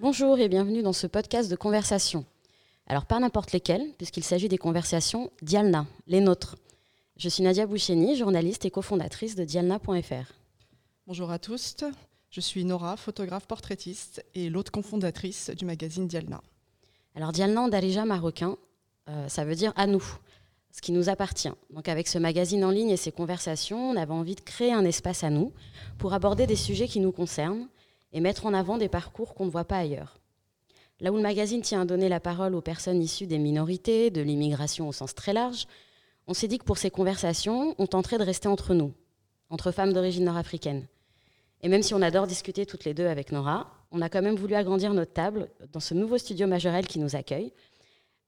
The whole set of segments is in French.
Bonjour et bienvenue dans ce podcast de conversation. Alors pas n'importe lesquels, puisqu'il s'agit des conversations Dialna, les nôtres. Je suis Nadia Boucheni, journaliste et cofondatrice de dialna.fr. Bonjour à tous, je suis Nora, photographe portraitiste et l'autre cofondatrice du magazine Dialna. Alors Dialna en darija marocain, euh, ça veut dire à nous, ce qui nous appartient. Donc avec ce magazine en ligne et ces conversations, on avait envie de créer un espace à nous pour aborder des sujets qui nous concernent et mettre en avant des parcours qu'on ne voit pas ailleurs. Là où le magazine tient à donner la parole aux personnes issues des minorités, de l'immigration au sens très large, on s'est dit que pour ces conversations, on tenterait de rester entre nous, entre femmes d'origine nord-africaine. Et même si on adore discuter toutes les deux avec Nora, on a quand même voulu agrandir notre table dans ce nouveau studio Majorel qui nous accueille.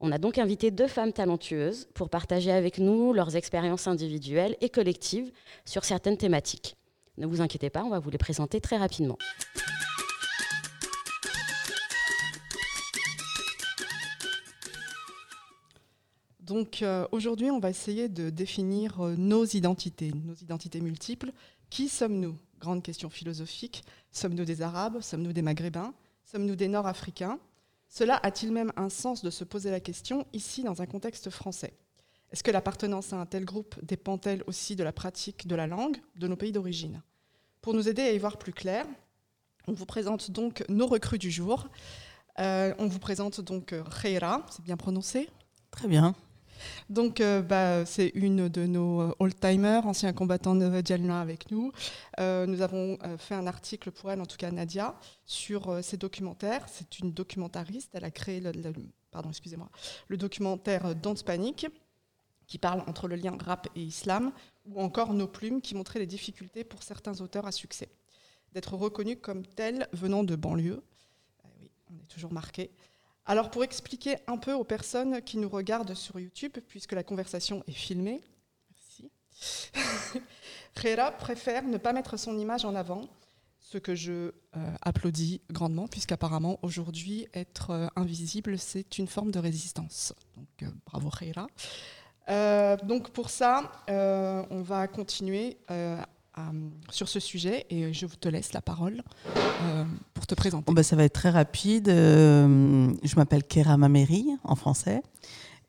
On a donc invité deux femmes talentueuses pour partager avec nous leurs expériences individuelles et collectives sur certaines thématiques. Ne vous inquiétez pas, on va vous les présenter très rapidement. Donc euh, aujourd'hui, on va essayer de définir euh, nos identités, nos identités multiples. Qui sommes-nous? Grande question philosophique. Sommes-nous des Arabes? Sommes-nous des Maghrébins? Sommes-nous des Nord-Africains? Cela a-t-il même un sens de se poser la question ici dans un contexte français? Est-ce que l'appartenance à un tel groupe dépend-elle aussi de la pratique de la langue de nos pays d'origine? Pour nous aider à y voir plus clair, on vous présente donc nos recrues du jour. Euh, on vous présente donc Kheira, c'est bien prononcé? Très bien. Donc, euh, bah, c'est une de nos euh, old-timers, anciens combattants de Djalna avec nous. Euh, nous avons fait un article pour elle, en tout cas Nadia, sur ses documentaires. C'est une documentariste. Elle a créé le, pardon, le documentaire Don't Panic, qui parle entre le lien rap et islam, ou encore Nos plumes, qui montrait les difficultés pour certains auteurs à succès. D'être reconnus comme tels venant de banlieue. oui, on est toujours marqué. Alors pour expliquer un peu aux personnes qui nous regardent sur YouTube, puisque la conversation est filmée, merci. préfère ne pas mettre son image en avant, ce que je euh, applaudis grandement, puisqu'apparemment aujourd'hui être euh, invisible c'est une forme de résistance. Donc euh, bravo Reira. donc pour ça, on va continuer euh, sur ce sujet et je te laisse la parole euh, pour te présenter. bah, ça va être très rapide. Euh, je m'appelle Kera Mameri en français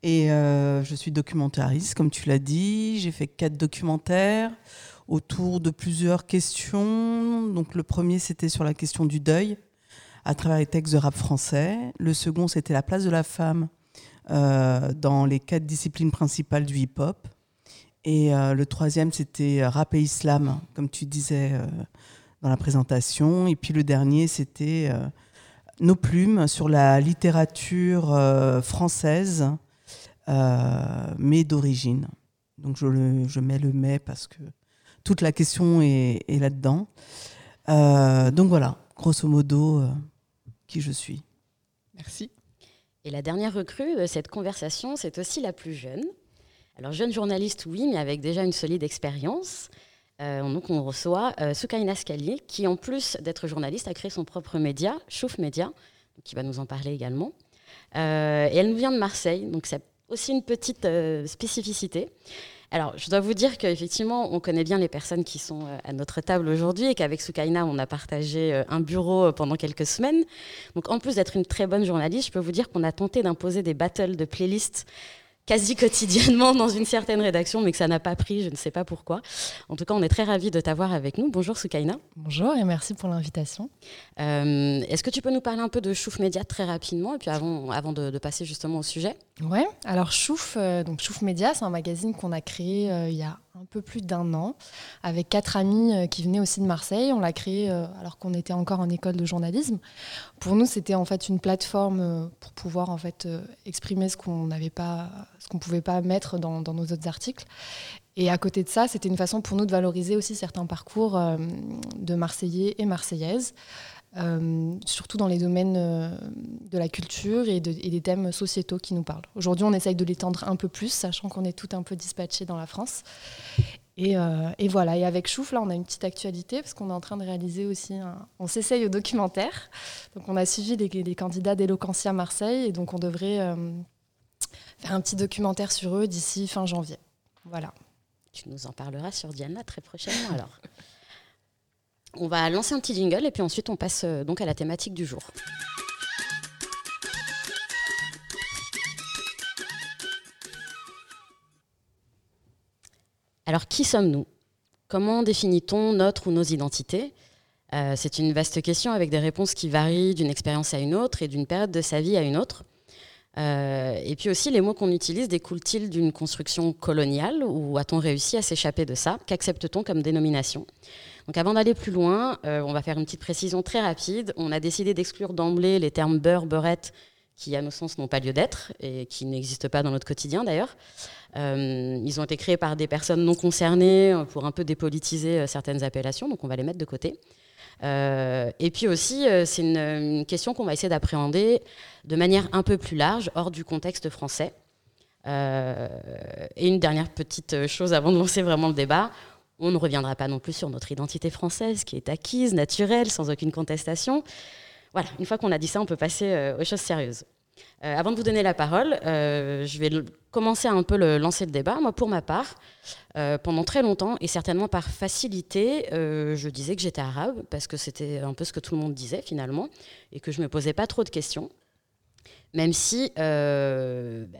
et je suis documentariste, comme tu l'as dit. J'ai fait quatre documentaires autour de plusieurs questions. Donc le premier, c'était sur la question du deuil à travers les textes de rap français. Le second, c'était la place de la femme dans les quatre disciplines principales du hip-hop. Et euh, le troisième, c'était euh, rap et islam, comme tu disais euh, dans la présentation. Et puis le dernier, c'était nos plumes sur la littérature française, mais d'origine. Donc je, mets le mais parce que toute la question est, est là-dedans. donc voilà, grosso modo, qui je suis. Merci. Et la dernière recrue de cette conversation, c'est aussi la plus jeune. Alors, jeune journaliste, oui, mais avec déjà une solide expérience. Euh, donc, on reçoit euh, Soukaina Scalier, qui, en plus d'être journaliste, a créé son propre média, Chouf Média, qui va nous en parler également. Euh, et elle nous vient de Marseille, donc c'est aussi une petite euh, spécificité. Alors, je dois vous dire qu'effectivement, on connaît bien les personnes qui sont à notre table aujourd'hui et qu'avec Soukaina, on a partagé un bureau pendant quelques semaines. Donc, en plus d'être une très bonne journaliste, je peux vous dire qu'on a tenté d'imposer des battles de playlists quasi quotidiennement dans une certaine rédaction, mais que ça n'a pas pris, je ne sais pas pourquoi. En tout cas, on est très ravis de t'avoir avec nous. Bonjour Soukaina. Bonjour et merci pour l'invitation. Euh, est-ce que tu peux nous parler un peu de Chouf Média très rapidement, et puis avant, avant de, passer justement au sujet? Ouais, alors Chouf, euh, donc Chouf Média, c'est un magazine qu'on a créé euh, il y a un peu plus d'un an, avec quatre amis euh, qui venaient aussi de Marseille. On l'a créé euh, alors qu'on était encore en école de journalisme. Pour nous, c'était en fait une plateforme euh, pour pouvoir en fait exprimer ce qu'on n'avait pas, ce qu'on pouvait pas mettre dans, nos autres articles. Et à côté de ça, c'était une façon pour nous de valoriser aussi certains parcours de Marseillais et Marseillaises. Euh, surtout dans les domaines euh, de la culture et, des thèmes sociétaux qui nous parlent. Aujourd'hui, on essaye de l'étendre un peu plus, sachant qu'on est tout un peu dispatché dans la France. Et, et, voilà, et avec Chouf, là, on a une petite actualité parce qu'on est en train de réaliser aussi, on s'essaye au documentaire. Donc, on a suivi les, candidats d'Eloquentia Marseille et donc on devrait faire un petit documentaire sur eux d'ici fin janvier. Voilà. Tu nous en parleras sur Diana très prochainement alors. On va lancer un petit jingle et puis ensuite on passe euh, donc à la thématique du jour. Alors qui sommes-nous? Comment définit-on notre ou nos identités? Euh, C'est une vaste question avec des réponses qui varient d'une expérience à une autre et d'une période de sa vie à une autre. Euh, et puis aussi, les mots qu'on utilise découlent-ils d'une construction coloniale ou a-t-on réussi à s'échapper de ça? Qu'accepte-t-on comme dénomination? Donc avant d'aller plus loin, euh, on va faire une petite précision très rapide. On a décidé d'exclure d'emblée les termes beurre, beurette, qui à nos sens n'ont pas lieu d'être et qui n'existent pas dans notre quotidien d'ailleurs. Euh, ils ont été créés par des personnes non concernées pour un peu dépolitiser certaines appellations, donc on va les mettre de côté. Euh, et puis aussi, euh, c'est une, question qu'on va essayer d'appréhender de manière un peu plus large, hors du contexte français. Euh, et une dernière petite chose avant de lancer vraiment le débat, on ne reviendra pas non plus sur notre identité française, qui est acquise, naturelle, sans aucune contestation. Voilà, une fois qu'on a dit ça, on peut passer aux choses sérieuses. Euh, avant de vous donner la parole, euh, je vais commencer à un peu le, lancer le débat. Moi, pour ma part, euh, pendant très longtemps, et certainement par facilité, je disais que j'étais arabe, parce que c'était un peu ce que tout le monde disait finalement, et que je ne me posais pas trop de questions. Même si, bah,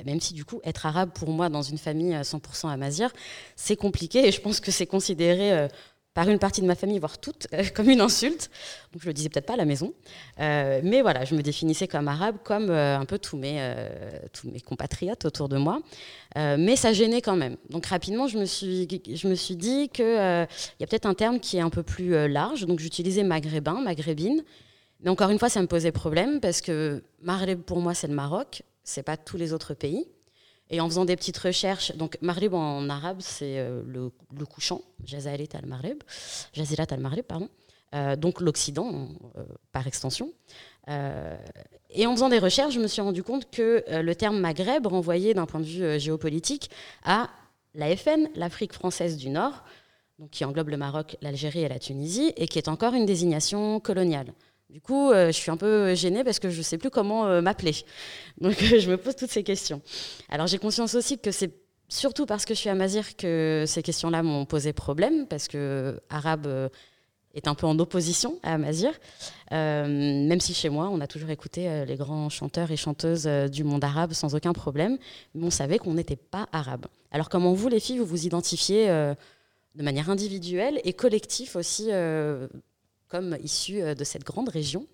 même si du coup, être arabe pour moi dans une famille à 100% amazir, c'est compliqué, et je pense que c'est considéré par une partie de ma famille, voire toute, euh, comme une insulte. Donc je le disais peut-être pas à la maison. Euh, mais voilà, je me définissais comme arabe, comme euh, un peu tous mes, tous mes compatriotes autour de moi. mais ça gênait quand même. Donc rapidement, je me suis, je me suis dit qu'il y a peut-être un terme qui est un peu plus large. Donc j'utilisais maghrébin, maghrébine. Mais encore une fois, ça me posait problème parce que Maghreb, pour moi, c'est le Maroc. C'est pas tous les autres pays. Et en faisant des petites recherches, donc Maghreb en arabe, c'est euh, le, couchant, Jazalit al-Maghreb, Jazirat al-Maghreb, pardon, euh, donc l'Occident euh, par extension. et en faisant des recherches, je me suis rendu compte que le terme Maghreb renvoyait d'un point de vue géopolitique à la FN, l'Afrique française du Nord, donc qui englobe le Maroc, l'Algérie et la Tunisie, et qui est encore une désignation coloniale. Du coup, euh, je suis un peu gênée parce que je ne sais plus comment euh, m'appeler. Donc, je me pose toutes ces questions. Alors, j'ai conscience aussi que c'est surtout parce que je suis amazir que ces questions-là m'ont posé problème, parce que arabe euh, est un peu en opposition à amazir. même si chez moi, on a toujours écouté les grands chanteurs et chanteuses du monde arabe sans aucun problème, mais on savait qu'on n'était pas arabe. Alors, comment vous, les filles, vous vous identifiez de manière individuelle et collective aussi comme issu euh, de cette grande région.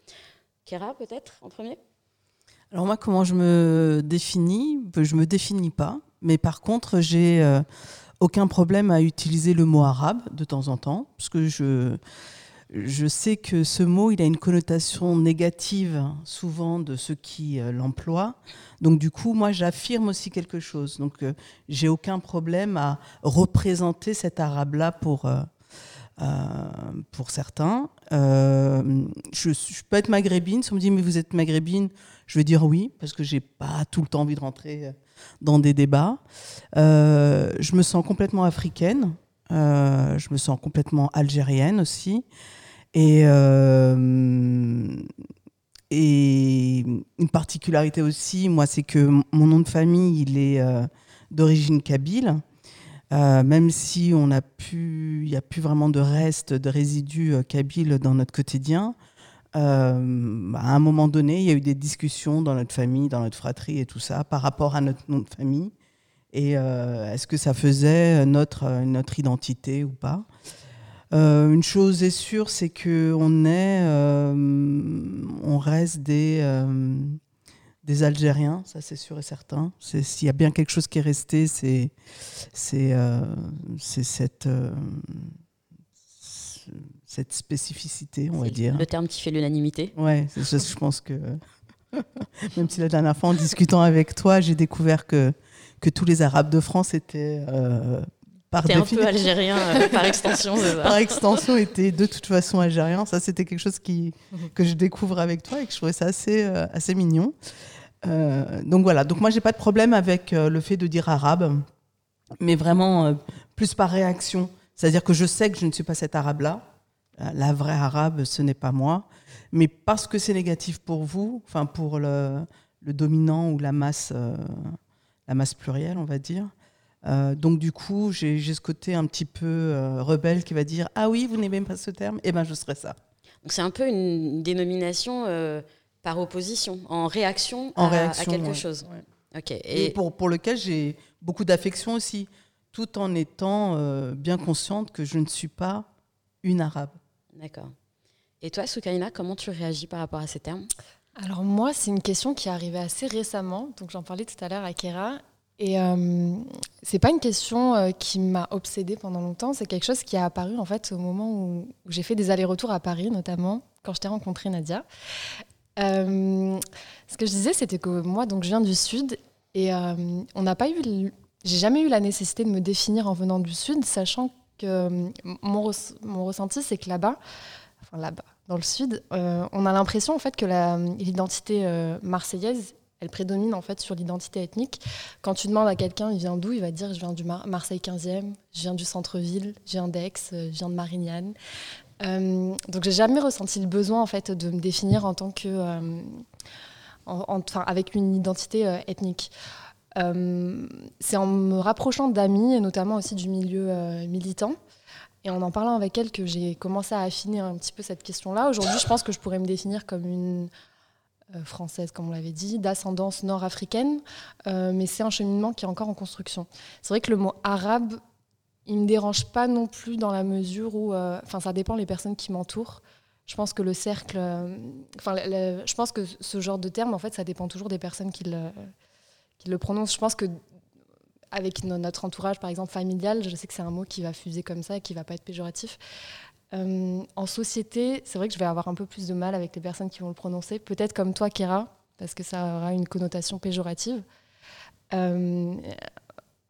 Kera, peut-être, en premier? Alors moi, comment je me définis? Je me définis pas, mais par contre, j'ai euh, aucun problème à utiliser le mot arabe de temps en temps, parce que je, je sais que ce mot, il a une connotation négative souvent de ceux qui euh, l'emploient. Donc du coup, moi, j'affirme aussi quelque chose. Donc j'ai aucun problème à représenter cet arabe-là pour euh, pour certains. Euh, je, peux être maghrébine. Si on me dit, mais vous êtes maghrébine, je vais dire oui, parce que j'ai pas tout le temps envie de rentrer euh, dans des débats. je me sens complètement africaine. je me sens complètement algérienne aussi. Et, et une particularité aussi, moi, c'est que mon nom de famille, il est d'origine kabyle. Euh, même si on a pu, il n'y a plus vraiment de reste de résidus euh, kabyles dans notre quotidien, euh, à un moment donné, il y a eu des discussions dans notre famille, dans notre fratrie et tout ça, par rapport à notre nom de famille. Et est-ce que ça faisait notre, notre identité ou pas? Une chose est sûre, c'est qu'on est, on reste des des Algériens, ça c'est sûr et certain. S'il y a bien quelque chose qui est resté, c'est euh, cette, euh, cette spécificité, on va dire. Le terme qui fait l'unanimité. Ouais, je pense que même si la dernière fois en discutant avec toi, j'ai découvert que, que tous les Arabes de France étaient euh, par un peu algérien euh, par extension. par extension, était de toute façon algérien. Ça, c'était quelque chose qui, que je découvre avec toi et que je trouvais ça assez, assez mignon. Euh, donc voilà, donc moi j'ai pas de problème avec euh, le fait de dire arabe, mais vraiment euh, plus par réaction. C'est-à-dire que je sais que je ne suis pas cet arabe-là. La vraie arabe, ce n'est pas moi. Mais parce que c'est négatif pour vous, enfin pour le, dominant ou la masse, la masse plurielle, on va dire. Donc du coup, j'ai ce côté un petit peu rebelle qui va dire ah oui, vous n'aimez pas ce terme, eh ben je serai ça. C'est un peu une dénomination par opposition, en réaction, à, quelque chose. Ok. Et, pour, pour lequel j'ai beaucoup d'affection aussi tout en étant euh, bien consciente que je ne suis pas une arabe. D'accord. Et toi, Soukaina, comment tu réagis par rapport à ces termes? Alors moi, c'est une question qui est arrivée assez récemment. Donc j'en parlais tout à l'heure à Kera. Et euh, c'est pas une question euh, qui m'a obsédée pendant longtemps. C'est quelque chose qui a apparu en fait au moment où, j'ai fait des allers-retours à Paris, notamment quand je t'ai rencontré Nadia. Euh, ce que je disais, c'était que moi, donc je viens du sud et on n'a pas eu j'ai jamais eu la nécessité de me définir en venant du Sud, sachant que euh, mon, ressenti, c'est que là-bas, enfin là-bas, dans le Sud, euh, on a l'impression en fait que l'identité euh, marseillaise, elle prédomine en fait sur l'identité ethnique. Quand tu demandes à quelqu'un, il vient d'où, il va dire je viens du Marseille 15e, je viens du centre-ville, je viens d'Aix, je viens de Marignane. Donc j'ai jamais ressenti le besoin en fait de me définir en tant que, enfin avec une identité ethnique. Euh, c'est en me rapprochant d'amis, et notamment aussi du milieu euh, militant, et en en parlant avec elle que j'ai commencé à affiner un petit peu cette question-là. Aujourd'hui, je pense que je pourrais me définir comme une euh, française, comme on l'avait dit, d'ascendance nord-africaine, mais c'est un cheminement qui est encore en construction. C'est vrai que le mot arabe, il me dérange pas non plus dans la mesure où, enfin, ça dépend des personnes qui m'entourent. Je pense que le cercle, enfin, je pense que ce genre de terme, en fait, ça dépend toujours des personnes qui le qui le prononce. Je pense que avec notre entourage, par exemple familial, je sais que c'est un mot qui va fuser comme ça et qui va pas être péjoratif. Euh, en société, c'est vrai que je vais avoir un peu plus de mal avec les personnes qui vont le prononcer. Peut-être comme toi, Kera, parce que ça aura une connotation péjorative. Euh,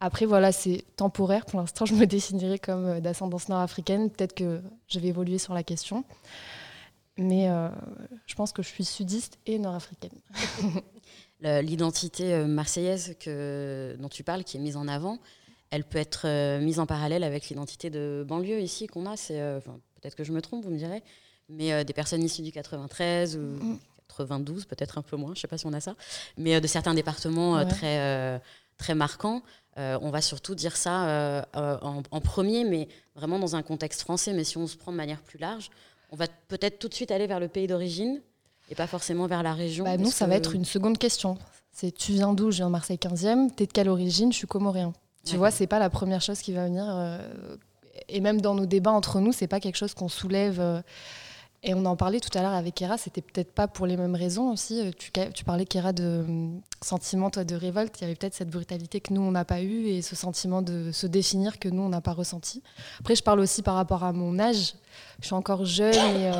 après, voilà, c'est temporaire. Pour l'instant, je me définirais comme euh, d'ascendance nord-africaine. Peut-être que je vais évoluer sur la question. Mais je pense que je suis sudiste et nord-africaine. l'identité euh, marseillaise que, dont tu parles, qui est mise en avant, elle peut être euh, mise en parallèle avec l'identité de banlieue ici qu'on a. C'est euh, peut-être que je me trompe, vous me direz, mais des personnes issues du 93 ou 92, peut-être un peu moins, je ne sais pas si on a ça, mais de certains départements très très marquants. on va surtout dire ça en, en, premier, mais vraiment dans un contexte français. Mais si on se prend de manière plus large, on va peut-être tout de suite aller vers le pays d'origine et pas forcément vers la région bah, Nous, ça va être une seconde question. C'est tu viens d'où? Je viens de Marseille 15e. T'es de quelle origine? Je suis comorien. Tu vois, c'est pas la première chose qui va venir. Euh, et même dans nos débats entre nous, c'est pas quelque chose qu'on soulève. Euh, et on en parlait tout à l'heure avec Kera, c'était peut-être pas pour les mêmes raisons aussi. Euh, tu, parlais, Kera, de sentiment toi, de révolte. Il y avait peut-être cette brutalité que nous, on n'a pas eue et ce sentiment de se définir que nous, on n'a pas ressenti. Après, je parle aussi par rapport à mon âge. Je suis encore jeune et.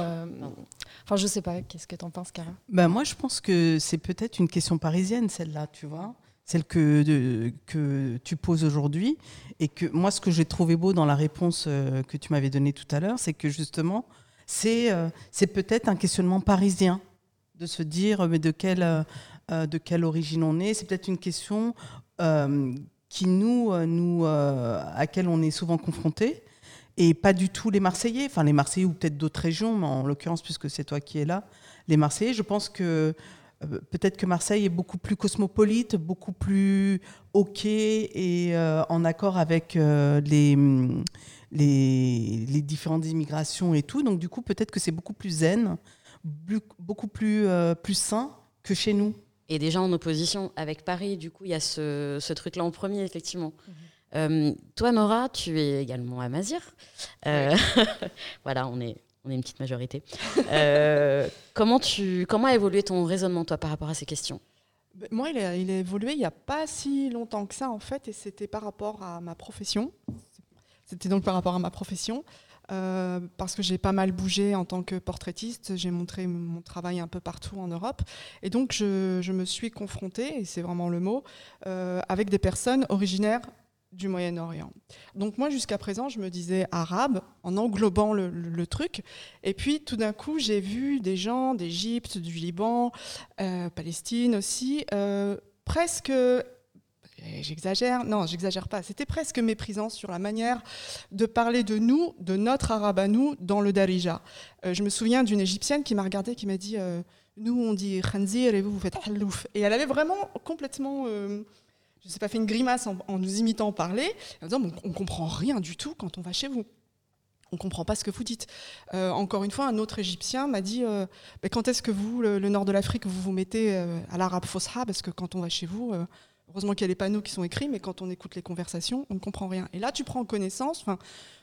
Enfin, je sais pas, qu'est-ce que tu en penses, Cara ben, Moi, je pense que c'est peut-être une question parisienne, celle-là, tu vois celle que, que tu poses aujourd'hui. Et que moi, ce que j'ai trouvé beau dans la réponse euh, que tu m'avais donnée tout à l'heure, c'est que justement, c'est euh, c'est peut-être un questionnement parisien de se dire mais de quelle, euh, de quelle origine on est. C'est peut-être une question qui nous, nous à laquelle on est souvent confrontés. Et pas du tout les Marseillais, enfin les Marseillais ou peut-être d'autres régions, mais en l'occurrence, puisque c'est toi qui es là, les Marseillais, je pense que euh, peut-être que Marseille est beaucoup plus cosmopolite, beaucoup plus OK et euh, en accord avec euh, les, les, les, différentes immigrations et tout. Donc du coup, peut-être que c'est beaucoup plus zen, beaucoup plus, plus sain que chez nous. Et déjà en opposition avec Paris, du coup, il y a ce, ce truc-là en premier, effectivement. Mhm. Euh, toi, Nora, tu es également à Mazir. Euh, voilà, on est, on est une petite majorité. Euh, comment, tu, comment a évolué ton raisonnement, toi, par rapport à ces questions? Ben, moi, il a, il a, évolué il n'y a pas si longtemps que ça, en fait, et c'était par rapport à ma profession. C'était donc par rapport à ma profession, parce que j'ai pas mal bougé en tant que portraitiste, j'ai montré mon travail un peu partout en Europe, et donc je, me suis confrontée, et c'est vraiment le mot, avec des personnes originaires du Moyen-Orient. Donc moi, jusqu'à présent, je me disais arabe en englobant le, truc. Et puis, tout d'un coup, j'ai vu des gens d'Égypte, du Liban, euh, Palestine aussi, euh, presque, J'exagère Non, j'exagère pas. C'était presque méprisant sur la manière de parler de nous, de notre arabe à nous, dans le Darija. Euh, je me souviens d'une égyptienne qui m'a regardée, qui m'a dit euh, Nous, on dit khanzir et vous, vous faites hallouf. Et elle avait vraiment complètement. Euh, je ne sais pas, fait une grimace en, nous imitant parler, en disant On ne comprend rien du tout quand on va chez vous on ne comprend pas ce que vous dites. encore une fois, un autre Égyptien m'a dit bah, Quand est-ce que vous, le, nord de l'Afrique, vous vous mettez à l'arabe fosha? Parce que quand on va chez vous, Heureusement qu'il y a les panneaux qui sont écrits, mais quand on écoute les conversations, on ne comprend rien. Et là, tu prends connaissance. Enfin,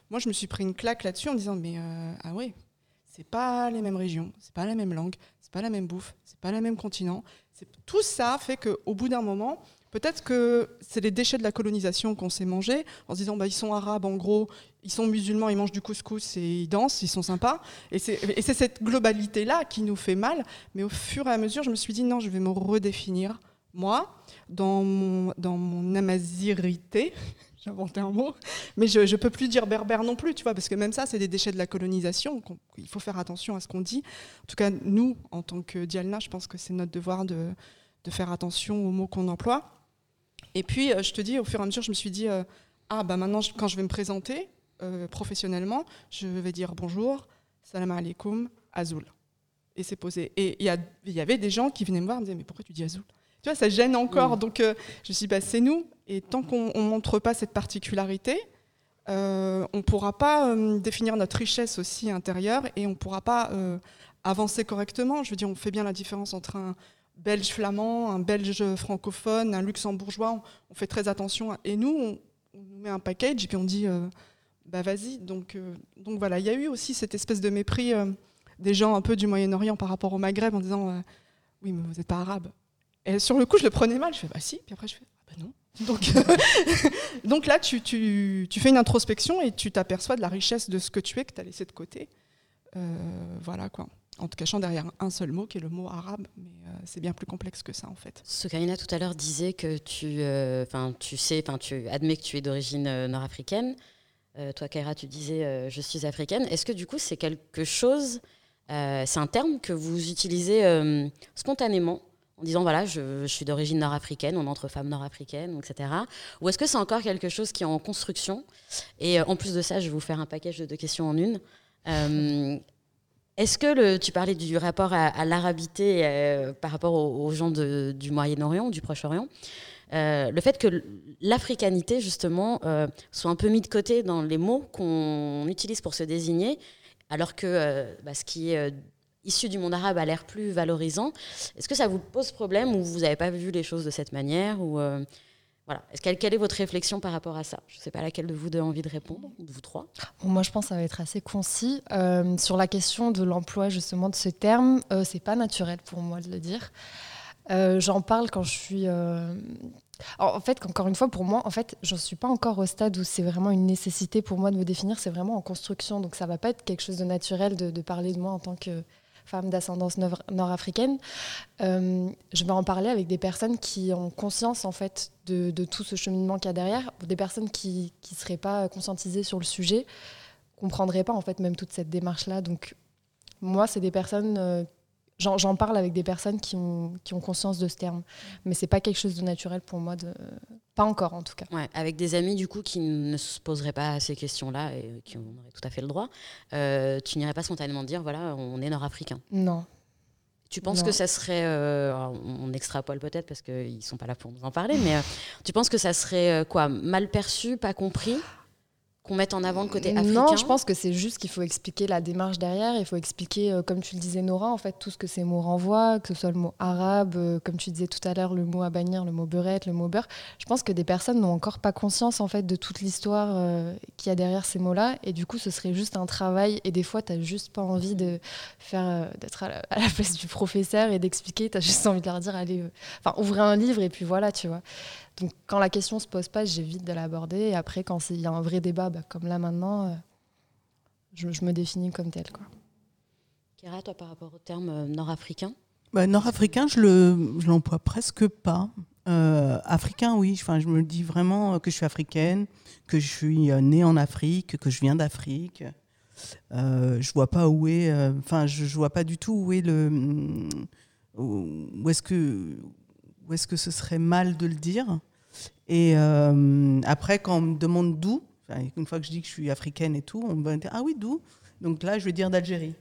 moi, je me suis pris une claque là-dessus en me disant, mais euh, ah ouais, c'est pas les mêmes régions, c'est pas la même langue, c'est pas la même bouffe, c'est pas le même continent. Tout ça fait qu'au bout d'un moment, peut-être que c'est les déchets de la colonisation qu'on s'est mangés en se disant, bah, ils sont arabes en gros, ils sont musulmans, ils mangent du couscous et ils dansent, ils sont sympas. Et c'est cette globalité-là qui nous fait mal. Mais au fur et à mesure, je me suis dit, non, je vais me redéfinir moi, dans mon, dans mon amazirité, inventé un mot, mais je ne peux plus dire berbère non plus, tu vois, parce que même ça, c'est des déchets de la colonisation. Il faut faire attention à ce qu'on dit. En tout cas, nous, en tant que Dialna, je pense que c'est notre devoir de, de, faire attention aux mots qu'on emploie. Et puis, euh, je te dis, au fur et à mesure, je me suis dit, euh, ah, bah maintenant, quand je vais me présenter euh, professionnellement, je vais dire bonjour, salam alaikum, Azul. Et c'est posé. Et il y, y, avait des gens qui venaient me voir me disaient, mais pourquoi tu dis Azul? Tu vois, ça gêne encore. Donc, euh, je me suis dit, bah, c'est nous. Et tant qu'on ne montre pas cette particularité, euh, on ne pourra pas euh, définir notre richesse aussi intérieure et on ne pourra pas avancer correctement. Je veux dire, on fait bien la différence entre un belge flamand, un belge francophone, un luxembourgeois. On, fait très attention. Et nous, on, nous met un package et puis on dit, bah vas-y. Donc, donc voilà, il y a eu aussi cette espèce de mépris des gens un peu du Moyen-Orient par rapport au Maghreb en disant, oui, mais vous n'êtes pas arabe. Et sur le coup, je le prenais mal. Je fais, bah si. Puis après, je fais, ah bah non. Donc, donc là, tu, tu, tu, fais une introspection et tu t'aperçois de la richesse de ce que tu es, que tu as laissé de côté. Euh, voilà quoi. En te cachant derrière un seul mot qui est le mot arabe, mais euh, c'est bien plus complexe que ça en fait. Sokarina tout à l'heure disait que tu, euh, tu sais, tu admets que tu es d'origine nord-africaine. toi, Kaira, tu disais je suis africaine. Est-ce que du coup c'est quelque chose, c'est un terme que vous utilisez spontanément en disant voilà, je, suis d'origine nord-africaine, on entre femmes nord-africaines, etc. Ou est-ce que c'est encore quelque chose qui est en construction? Et euh, en plus de ça, je vais vous faire un package de questions en une. Euh, est-ce que tu parlais du rapport à, l'arabité euh, par rapport aux, gens du Moyen-Orient, du Proche-Orient le fait que l'africanité, justement, soit un peu mis de côté dans les mots qu'on utilise pour se désigner, alors que bah, ce qui est issu du monde arabe a l'air plus valorisant. Est-ce que ça vous pose problème ou vous n'avez pas vu les choses de cette manière ou euh, voilà. Quelle, est votre réflexion par rapport à ça? Je ne sais pas laquelle de vous deux a envie de répondre, vous trois. moi, je pense que ça va être assez concis. Euh, sur la question de l'emploi justement de ce terme, euh, c'est pas naturel pour moi de le dire. Euh, j'en parle quand je suis. En fait, encore une fois, pour moi, en fait, j'en suis pas encore au stade où c'est vraiment une nécessité pour moi de me définir. C'est vraiment en construction, donc ça va pas être quelque chose de naturel de parler de moi en tant que femme d'ascendance nord-africaine, euh, je vais en parler avec des personnes qui ont conscience en fait de, tout ce cheminement qu'il y a derrière, des personnes qui ne seraient pas conscientisées sur le sujet, comprendraient pas en fait même toute cette démarche-là. Donc moi, c'est des personnes euh, J'en parle avec des personnes qui ont, qui ont conscience de ce terme, mais c'est pas quelque chose de naturel pour moi, de, pas encore en tout cas. Ouais, avec des amis du coup qui ne se poseraient pas ces questions-là et qui en auraient tout à fait le droit, euh, tu n'irais pas spontanément dire voilà, on est nord-africain Non. Tu penses que ça serait, euh, on extrapole peut-être parce qu'ils sont pas là pour nous en parler, mais euh, tu penses que ça serait quoi, mal perçu, pas compris? Qu'on mette en avant le côté africain Non, je pense que c'est juste qu'il faut expliquer la démarche derrière. Il faut expliquer, euh, comme tu le disais, Nora, en fait, tout ce que ces mots renvoient, que ce soit le mot arabe, euh, comme tu disais tout à l'heure, le mot à bannir, le mot beurette, le mot beurre. Je pense que des personnes n'ont encore pas conscience, en fait, de toute l'histoire euh, qu'il y a derrière ces mots-là. Et du coup, ce serait juste un travail. Et des fois, tu n'as juste pas envie de faire, d'être à, la place du professeur et d'expliquer. Tu as juste envie de leur dire, allez, enfin, ouvrez un livre et puis voilà, tu vois. Donc quand la question se pose pas, j'évite de l'aborder. Et après, quand il y a un vrai débat, bah, comme là maintenant, euh, je, me définis comme tel. Quoi. Kira, toi, par rapport au terme euh, nord-africain? Bah, Nord-africain, je ne l'emploie presque pas. Euh, africain, oui. Enfin, je me dis vraiment que je suis africaine, que je suis née en Afrique, que je viens d'Afrique. je vois pas où est. Enfin, je, je vois pas du tout où est le. Où est-ce que où est-ce que ce serait mal de le dire? Et euh, après, quand on me demande d'où, une fois que je dis que je suis africaine et tout, on me dit Ah oui, d'où? Donc là, je vais dire d'Algérie.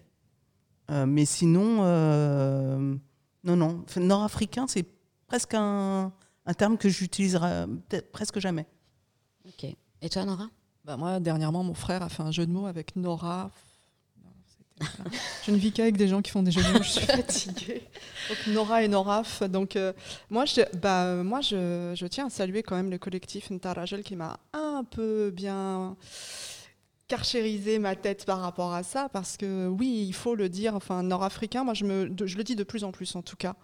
Euh, mais sinon, euh, non, non. Nord-africain, c'est presque un, un, terme que j'utiliserai presque jamais. Ok. Et toi, Nora? Bah Moi, dernièrement, mon frère a fait un jeu de mots avec Nora. Je ne vis qu'avec des gens qui font des jeux de mots, je suis fatiguée. Donc Nora et Noraf. Donc euh, moi, je, bah, moi je, je, tiens à saluer quand même le collectif Ntarajel qui m'a un peu bien carchérisé ma tête par rapport à ça parce que oui, il faut le dire. Enfin, nord-africain, moi je, me, je le dis de plus en plus en tout cas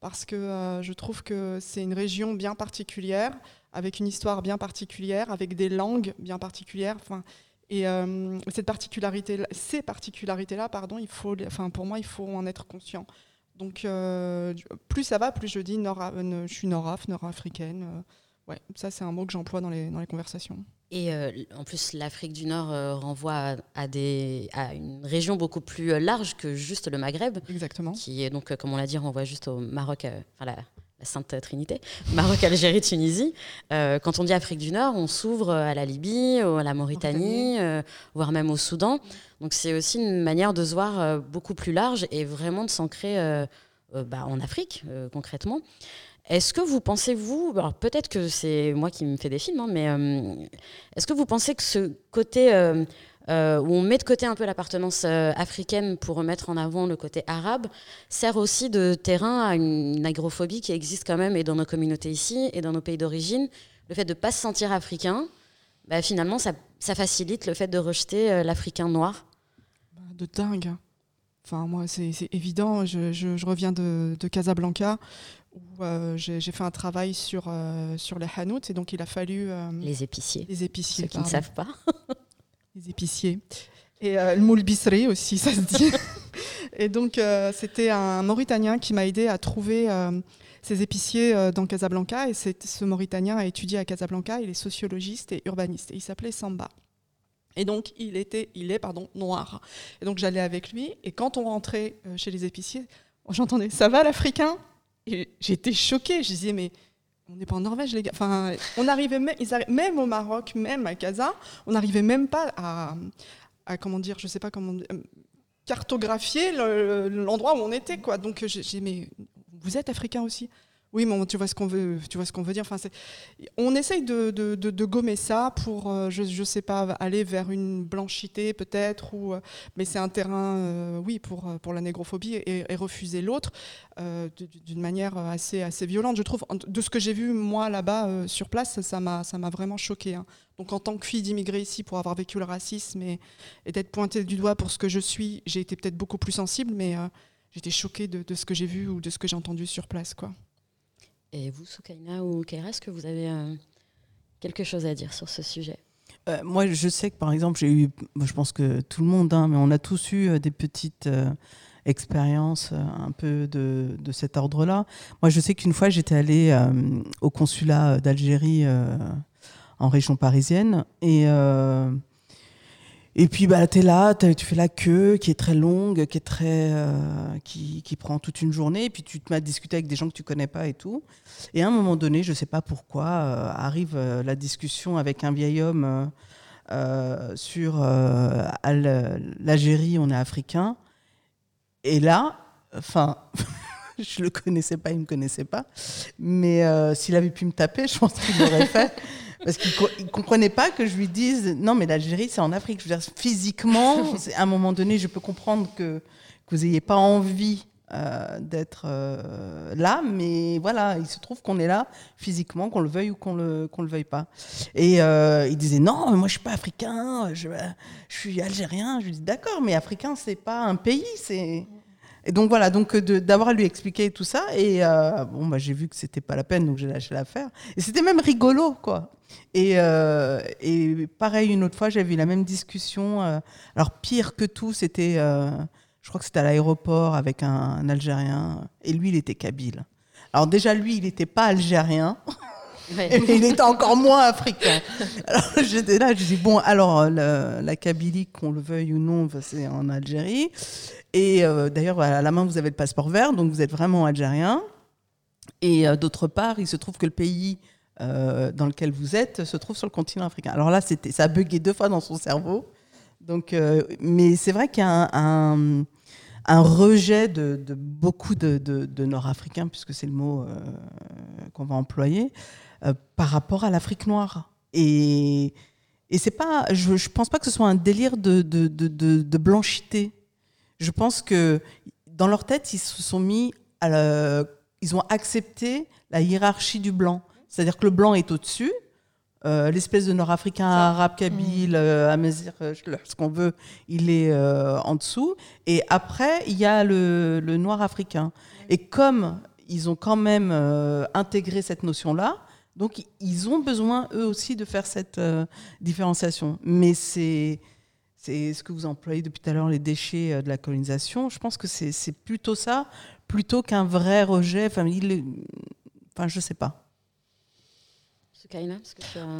parce que euh, je trouve que c'est une région bien particulière avec une histoire bien particulière, avec des langues bien particulières. Enfin, et euh, cette particularité, ces particularités-là, pardon, il faut, enfin, pour moi, il faut en être conscient. Donc, euh, plus ça va, plus je dis nord, euh, je suis nord-af, nord-africaine. ouais, ça, c'est un mot que j'emploie dans les, dans les conversations. Et en plus, l'Afrique du Nord renvoie à, des, à une région beaucoup plus large que juste le Maghreb. Exactement. Qui est donc, comme on l'a dit, renvoie juste au Maroc, la, Sainte Trinité, Maroc, Algérie, Tunisie. Euh, quand on dit Afrique du Nord, on s'ouvre à la Libye, à la Mauritanie, euh, voire même au Soudan. Donc c'est aussi une manière de se voir euh, beaucoup plus large et vraiment de s'ancrer bah, en Afrique, concrètement. Est-ce que vous pensez, vous, alors peut-être que c'est moi qui me fais des films, hein, mais est-ce que vous pensez que ce côté euh, où on met de côté un peu l'appartenance euh, africaine pour remettre en avant le côté arabe, sert aussi de terrain à une, agrophobie qui existe quand même et dans nos communautés ici et dans nos pays d'origine. Le fait de ne pas se sentir africain, bah, finalement, ça, facilite le fait de rejeter euh, l'africain noir. Bah, de dingue. Enfin, moi, c'est évident. Je, reviens de, Casablanca où j'ai fait un travail sur, sur les hanouts et donc il a fallu. les épiciers. Les épiciers. Ceux qui ne savent pas. les épiciers. Et euh, le moule bisserie aussi, ça se dit. et donc, euh, c'était un Mauritanien qui m'a aidé à trouver euh, ces épiciers dans Casablanca. Et ce Mauritanien a étudié à Casablanca, il est sociologiste et urbaniste. Et il s'appelait Samba. Et donc, il, était, il est pardon, noir. Et donc, j'allais avec lui. Et quand on rentrait chez les épiciers, j'entendais Ça va l'Africain? Et j'étais choquée. Je disais Mais on n'est pas en Norvège, les gars. Enfin, on arrivait même, au Maroc, même à Casa, on n'arrivait même pas à, comment dire, je sais pas comment euh, cartographier l'endroit où on était, quoi. Donc j'ai mais vous êtes africain aussi oui, mais tu vois ce qu'on veut, dire. On essaye de, gommer ça pour, euh, je ne sais pas, aller vers une blanchité peut-être, ou, euh, mais c'est un terrain, euh, oui, pour, la négrophobie et, refuser l'autre d'une manière assez, violente. Je trouve, de ce que j'ai vu moi là-bas sur place, ça m'a, vraiment choqué. Hein. Donc en tant que fille d'immigré ici, pour avoir vécu le racisme et, et d'être pointée du doigt pour ce que je suis, j'ai été peut-être beaucoup plus sensible, mais j'étais choquée de, de, ce que j'ai vu ou de ce que j'ai entendu sur place, quoi. Et vous, Soukaina ou Kaira, que vous avez euh, quelque chose à dire sur ce sujet? Euh, Moi, je sais que par exemple, j'ai eu, je pense que tout le monde, hein, mais on a tous eu euh, des petites expériences un peu de, de cet ordre-là. Moi, je sais qu'une fois, j'étais allée au consulat d'Algérie en région parisienne et et puis bah, tu es là, tu fais la queue qui est très longue, qui, est très, euh, qui, qui, prend toute une journée, et puis tu te mets à discuter avec des gens que tu connais pas et tout. Et à un moment donné, je sais pas pourquoi, euh, arrive euh, la discussion avec un vieil homme sur l'Algérie, on est africain. Et là, enfin, je le connaissais pas, il me connaissait pas. Mais s'il avait pu me taper, je pense qu'il l'aurait fait. Parce qu'il ne comprenait pas que je lui dise non, mais l'Algérie, c'est en Afrique. Je veux dire, physiquement, à un moment donné, je peux comprendre que, que vous n'ayez pas envie euh, d'être euh, là, mais voilà, il se trouve qu'on est là physiquement, qu'on le veuille ou qu'on le, qu'on le veuille pas. Et euh, il disait non, mais moi je suis pas africain, je, je suis algérien. Je lui dis d'accord, mais africain c'est pas un pays, c'est et donc voilà, donc euh, d'avoir à lui expliquer tout ça. Et euh, bon, bah, j'ai vu que c'était pas la peine, donc j'ai lâché l'affaire. Et c'était même rigolo, quoi. Et, euh, et, pareil, une autre fois, j'avais eu la même discussion. alors pire que tout, c'était, je crois que c'était à l'aéroport avec un, Algérien. Et lui, il était kabyle. Alors déjà, lui, il n'était pas algérien. Il était encore moins africain. Alors j'étais là, je dis bon, alors la, la Kabylie, qu'on le veuille ou non, c'est en Algérie. Et euh, d'ailleurs, à la main, vous avez le passeport vert, donc vous êtes vraiment algérien. Et euh, d'autre part, il se trouve que le pays dans lequel vous êtes se trouve sur le continent africain. Alors là, ça a bugué deux fois dans son cerveau. Donc, mais c'est vrai qu'il y a un, rejet de, beaucoup de Nord-Africains, puisque c'est le mot qu'on va employer, par rapport à l'Afrique noire. Et, et c'est pas, je ne pense pas que ce soit un délire de, de, de, blanchité. Je pense que dans leur tête, ils se sont mis, à ils ont accepté la hiérarchie du blanc. C'est-à-dire que le blanc est au-dessus, euh, l'espèce de nord-africain, arabe, kabyle, mmh. euh, amazir, euh, ce qu'on veut, il est en dessous. Et après, il y a le, le noir africain. Et comme ils ont quand même intégré cette notion-là, donc, ils ont besoin, eux aussi, de faire cette euh, différenciation. Mais c'est ce que vous employez depuis tout à l'heure, les déchets euh, de la colonisation. Je pense que c'est plutôt ça, plutôt qu'un vrai rejet. Enfin, il enfin je ne sais pas. Kaina,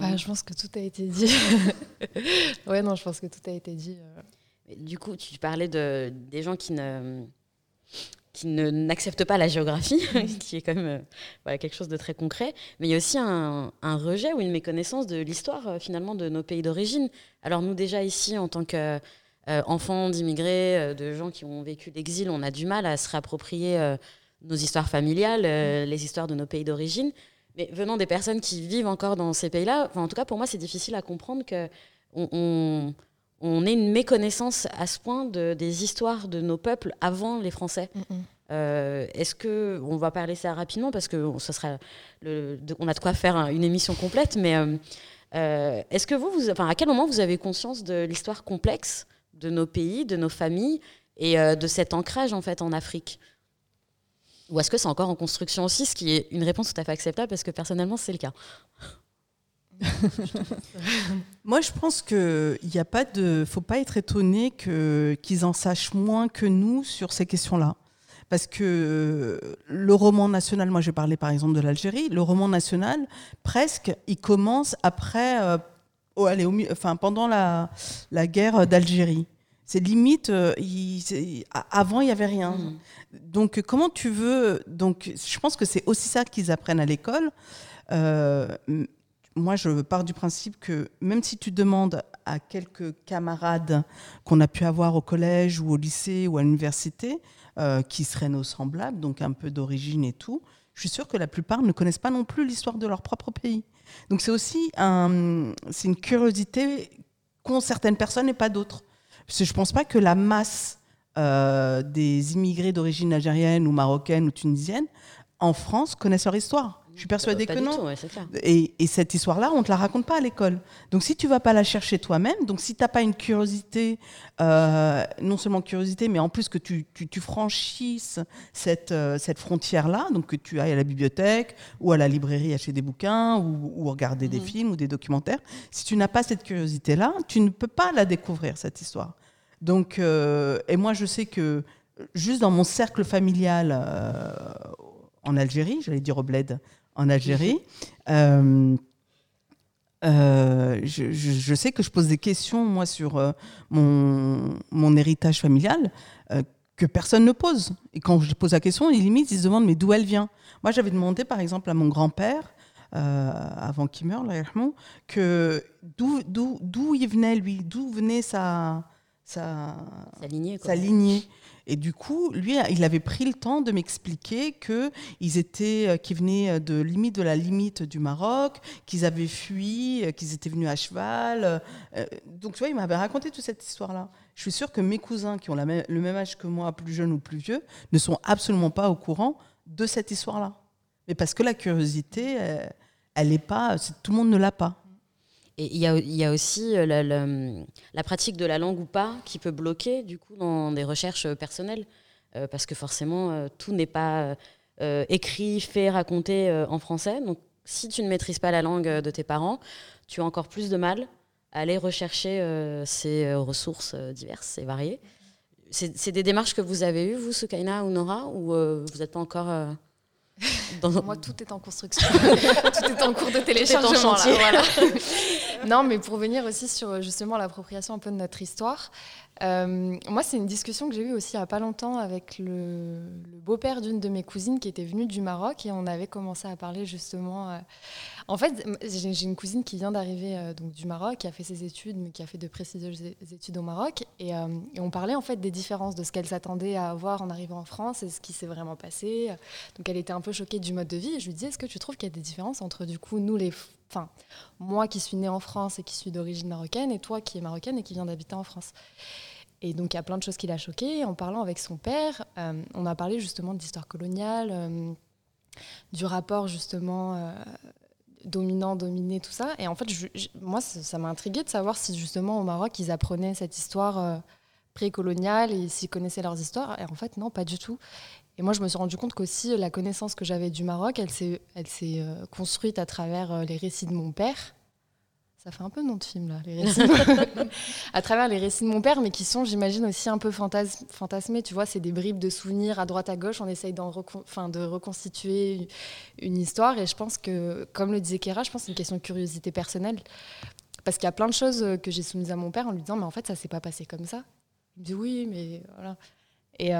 bah, Je pense que tout a été dit. ouais, non, je pense que tout a été dit. Euh. Du coup, tu parlais de, des gens qui ne qui n'acceptent pas la géographie, qui est quand même euh, quelque chose de très concret, mais il y a aussi un, rejet ou une méconnaissance de l'histoire euh, finalement de nos pays d'origine. Alors nous déjà ici, en tant qu'enfants euh, d'immigrés, de gens qui ont vécu l'exil, on a du mal à se réapproprier nos histoires familiales, les histoires de nos pays d'origine. Mais venant des personnes qui vivent encore dans ces pays-là, en tout cas pour moi c'est difficile à comprendre que on on ait une méconnaissance à ce point de, des histoires de nos peuples avant les Français. Mm, mm. Euh, est-ce que on va parler ça rapidement parce que ce sera on a de quoi faire une émission complète, mais euh, euh, est-ce que vous, vous enfin, à quel moment vous avez conscience de l'histoire complexe de nos pays, de nos familles et de cet ancrage en fait en Afrique? Ou est-ce que c'est encore en construction aussi, ce qui est une réponse tout à fait acceptable parce que personnellement c'est le cas? Moi, je pense qu'il n'y a pas de, faut pas être étonné que qu'ils en sachent moins que nous sur ces questions-là, parce que le roman national, moi, j'ai parlé par exemple de l'Algérie, le roman national, presque, il commence après, euh, oh, allez, enfin, pendant la, la guerre d'Algérie. C'est limite, euh, avant il y avait rien. Mmh. Donc comment tu veux Donc je pense que c'est aussi ça qu'ils apprennent à l'école. Euh, moi, je pars du principe que même si tu demandes à quelques camarades qu'on a pu avoir au collège ou au lycée ou à l'université, euh, qui seraient nos semblables, donc un peu d'origine et tout, je suis sûre que la plupart ne connaissent pas non plus l'histoire de leur propre pays. Donc c'est aussi c'est une curiosité qu'ont certaines personnes et pas d'autres. Parce que je ne pense pas que la masse euh, des immigrés d'origine algérienne ou marocaine ou tunisienne en France connaissent leur histoire. Je suis persuadée que non. et, cette histoire-là, on ne te la raconte pas à l'école. Donc si tu vas pas la chercher toi-même, donc si tu n'as pas une curiosité, euh, non seulement curiosité, mais en plus que tu, tu, franchisses cette, euh, cette frontière-là, donc que tu ailles à la bibliothèque ou à la librairie acheter des bouquins ou, regarder des mhm. films ou des documentaires, si tu n'as pas cette curiosité-là, tu ne peux pas la découvrir, cette histoire. Donc, euh, et moi, je sais que juste dans mon cercle familial en Algérie, j'allais dire au bled, en Algérie. Euh, euh, je, sais que je pose des questions, moi, sur euh, mon, mon, héritage familial que personne ne pose. Et quand je pose la question, ils limite, ils se demandent, mais d'où elle vient? Moi, j'avais demandé, par exemple, à mon grand-père, avant qu'il meure, que d'où il venait, lui, d'où venait sa, sa, sa lignée. Sa lignée? Et du coup, lui, il avait pris le temps de m'expliquer qu'ils étaient, euh, qu'ils venaient de limite de la limite du Maroc, qu'ils avaient fui, euh, qu'ils étaient venus à cheval. Euh, donc, tu vois, il m'avait raconté toute cette histoire-là. Je suis sûre que mes cousins, qui ont le même âge que moi, plus jeunes ou plus vieux, ne sont absolument pas au courant de cette histoire-là. Mais parce que la curiosité, elle n'est pas, tout le monde ne l'a pas. Et il y, a, aussi euh, la, pratique de la langue ou pas qui peut bloquer du coup dans des recherches personnelles, euh, parce que forcément euh, tout n'est pas écrit, fait, raconté en français. Donc si tu ne maîtrises pas la langue de tes parents, tu as encore plus de mal à aller rechercher ces ressources diverses et variées. C'est des démarches que vous avez eues, vous, Soukaina ou Nora, ou vous n'êtes pas encore moi, tout est en construction. tout est en cours de téléchargement. Là, voilà. non, mais pour venir aussi sur justement l'appropriation un peu de notre histoire, euh, moi, c'est une discussion que j'ai eue aussi il n'y a pas longtemps avec le, beau-père d'une de mes cousines qui était venue du Maroc et on avait commencé à parler justement. Euh, en fait, j'ai une cousine qui vient d'arriver euh, donc du Maroc, qui a fait ses études, mais qui a fait de précieuses études au Maroc. Et, et on parlait en fait des différences de ce qu'elle s'attendait à avoir en arrivant en France et ce qui s'est vraiment passé. Donc, elle était un peu choquée du mode de vie. Et je lui disais, est-ce que tu trouves qu'il y a des différences entre du coup nous les enfin, moi qui suis née en France et qui suis d'origine marocaine, et toi qui es marocaine et qui viens d'habiter en France. Et donc, il y a plein de choses qui l'a choqué. En parlant avec son père, euh, on a parlé justement d'histoire coloniale, euh, du rapport justement euh, dominant-dominé, tout ça. Et en fait, moi, ça m'a intrigué de savoir si justement au Maroc, ils apprenaient cette histoire précoloniale et s'ils connaissaient leurs histoires. Et en fait, non, pas du tout. Et moi, je me suis rendu compte qu'aussi la connaissance que j'avais du Maroc, elle s'est, elle s'est euh, construite à travers euh, les récits de mon père. Ça fait un peu nom de film, là, les récits. à travers les récits de mon père, mais qui sont, j'imagine, aussi un peu fantasmés. Tu vois, c'est des bribes de souvenirs à droite, à gauche. On essaye d'en de reconstituer une histoire. Et je pense que, comme le disait Kéra, je pense que c'est une question de curiosité personnelle. Parce qu'il y a plein de choses euh, que j'ai soumises à mon père en lui disant, mais en fait, ça s'est pas passé comme ça. Il me dit oui, mais voilà. Et,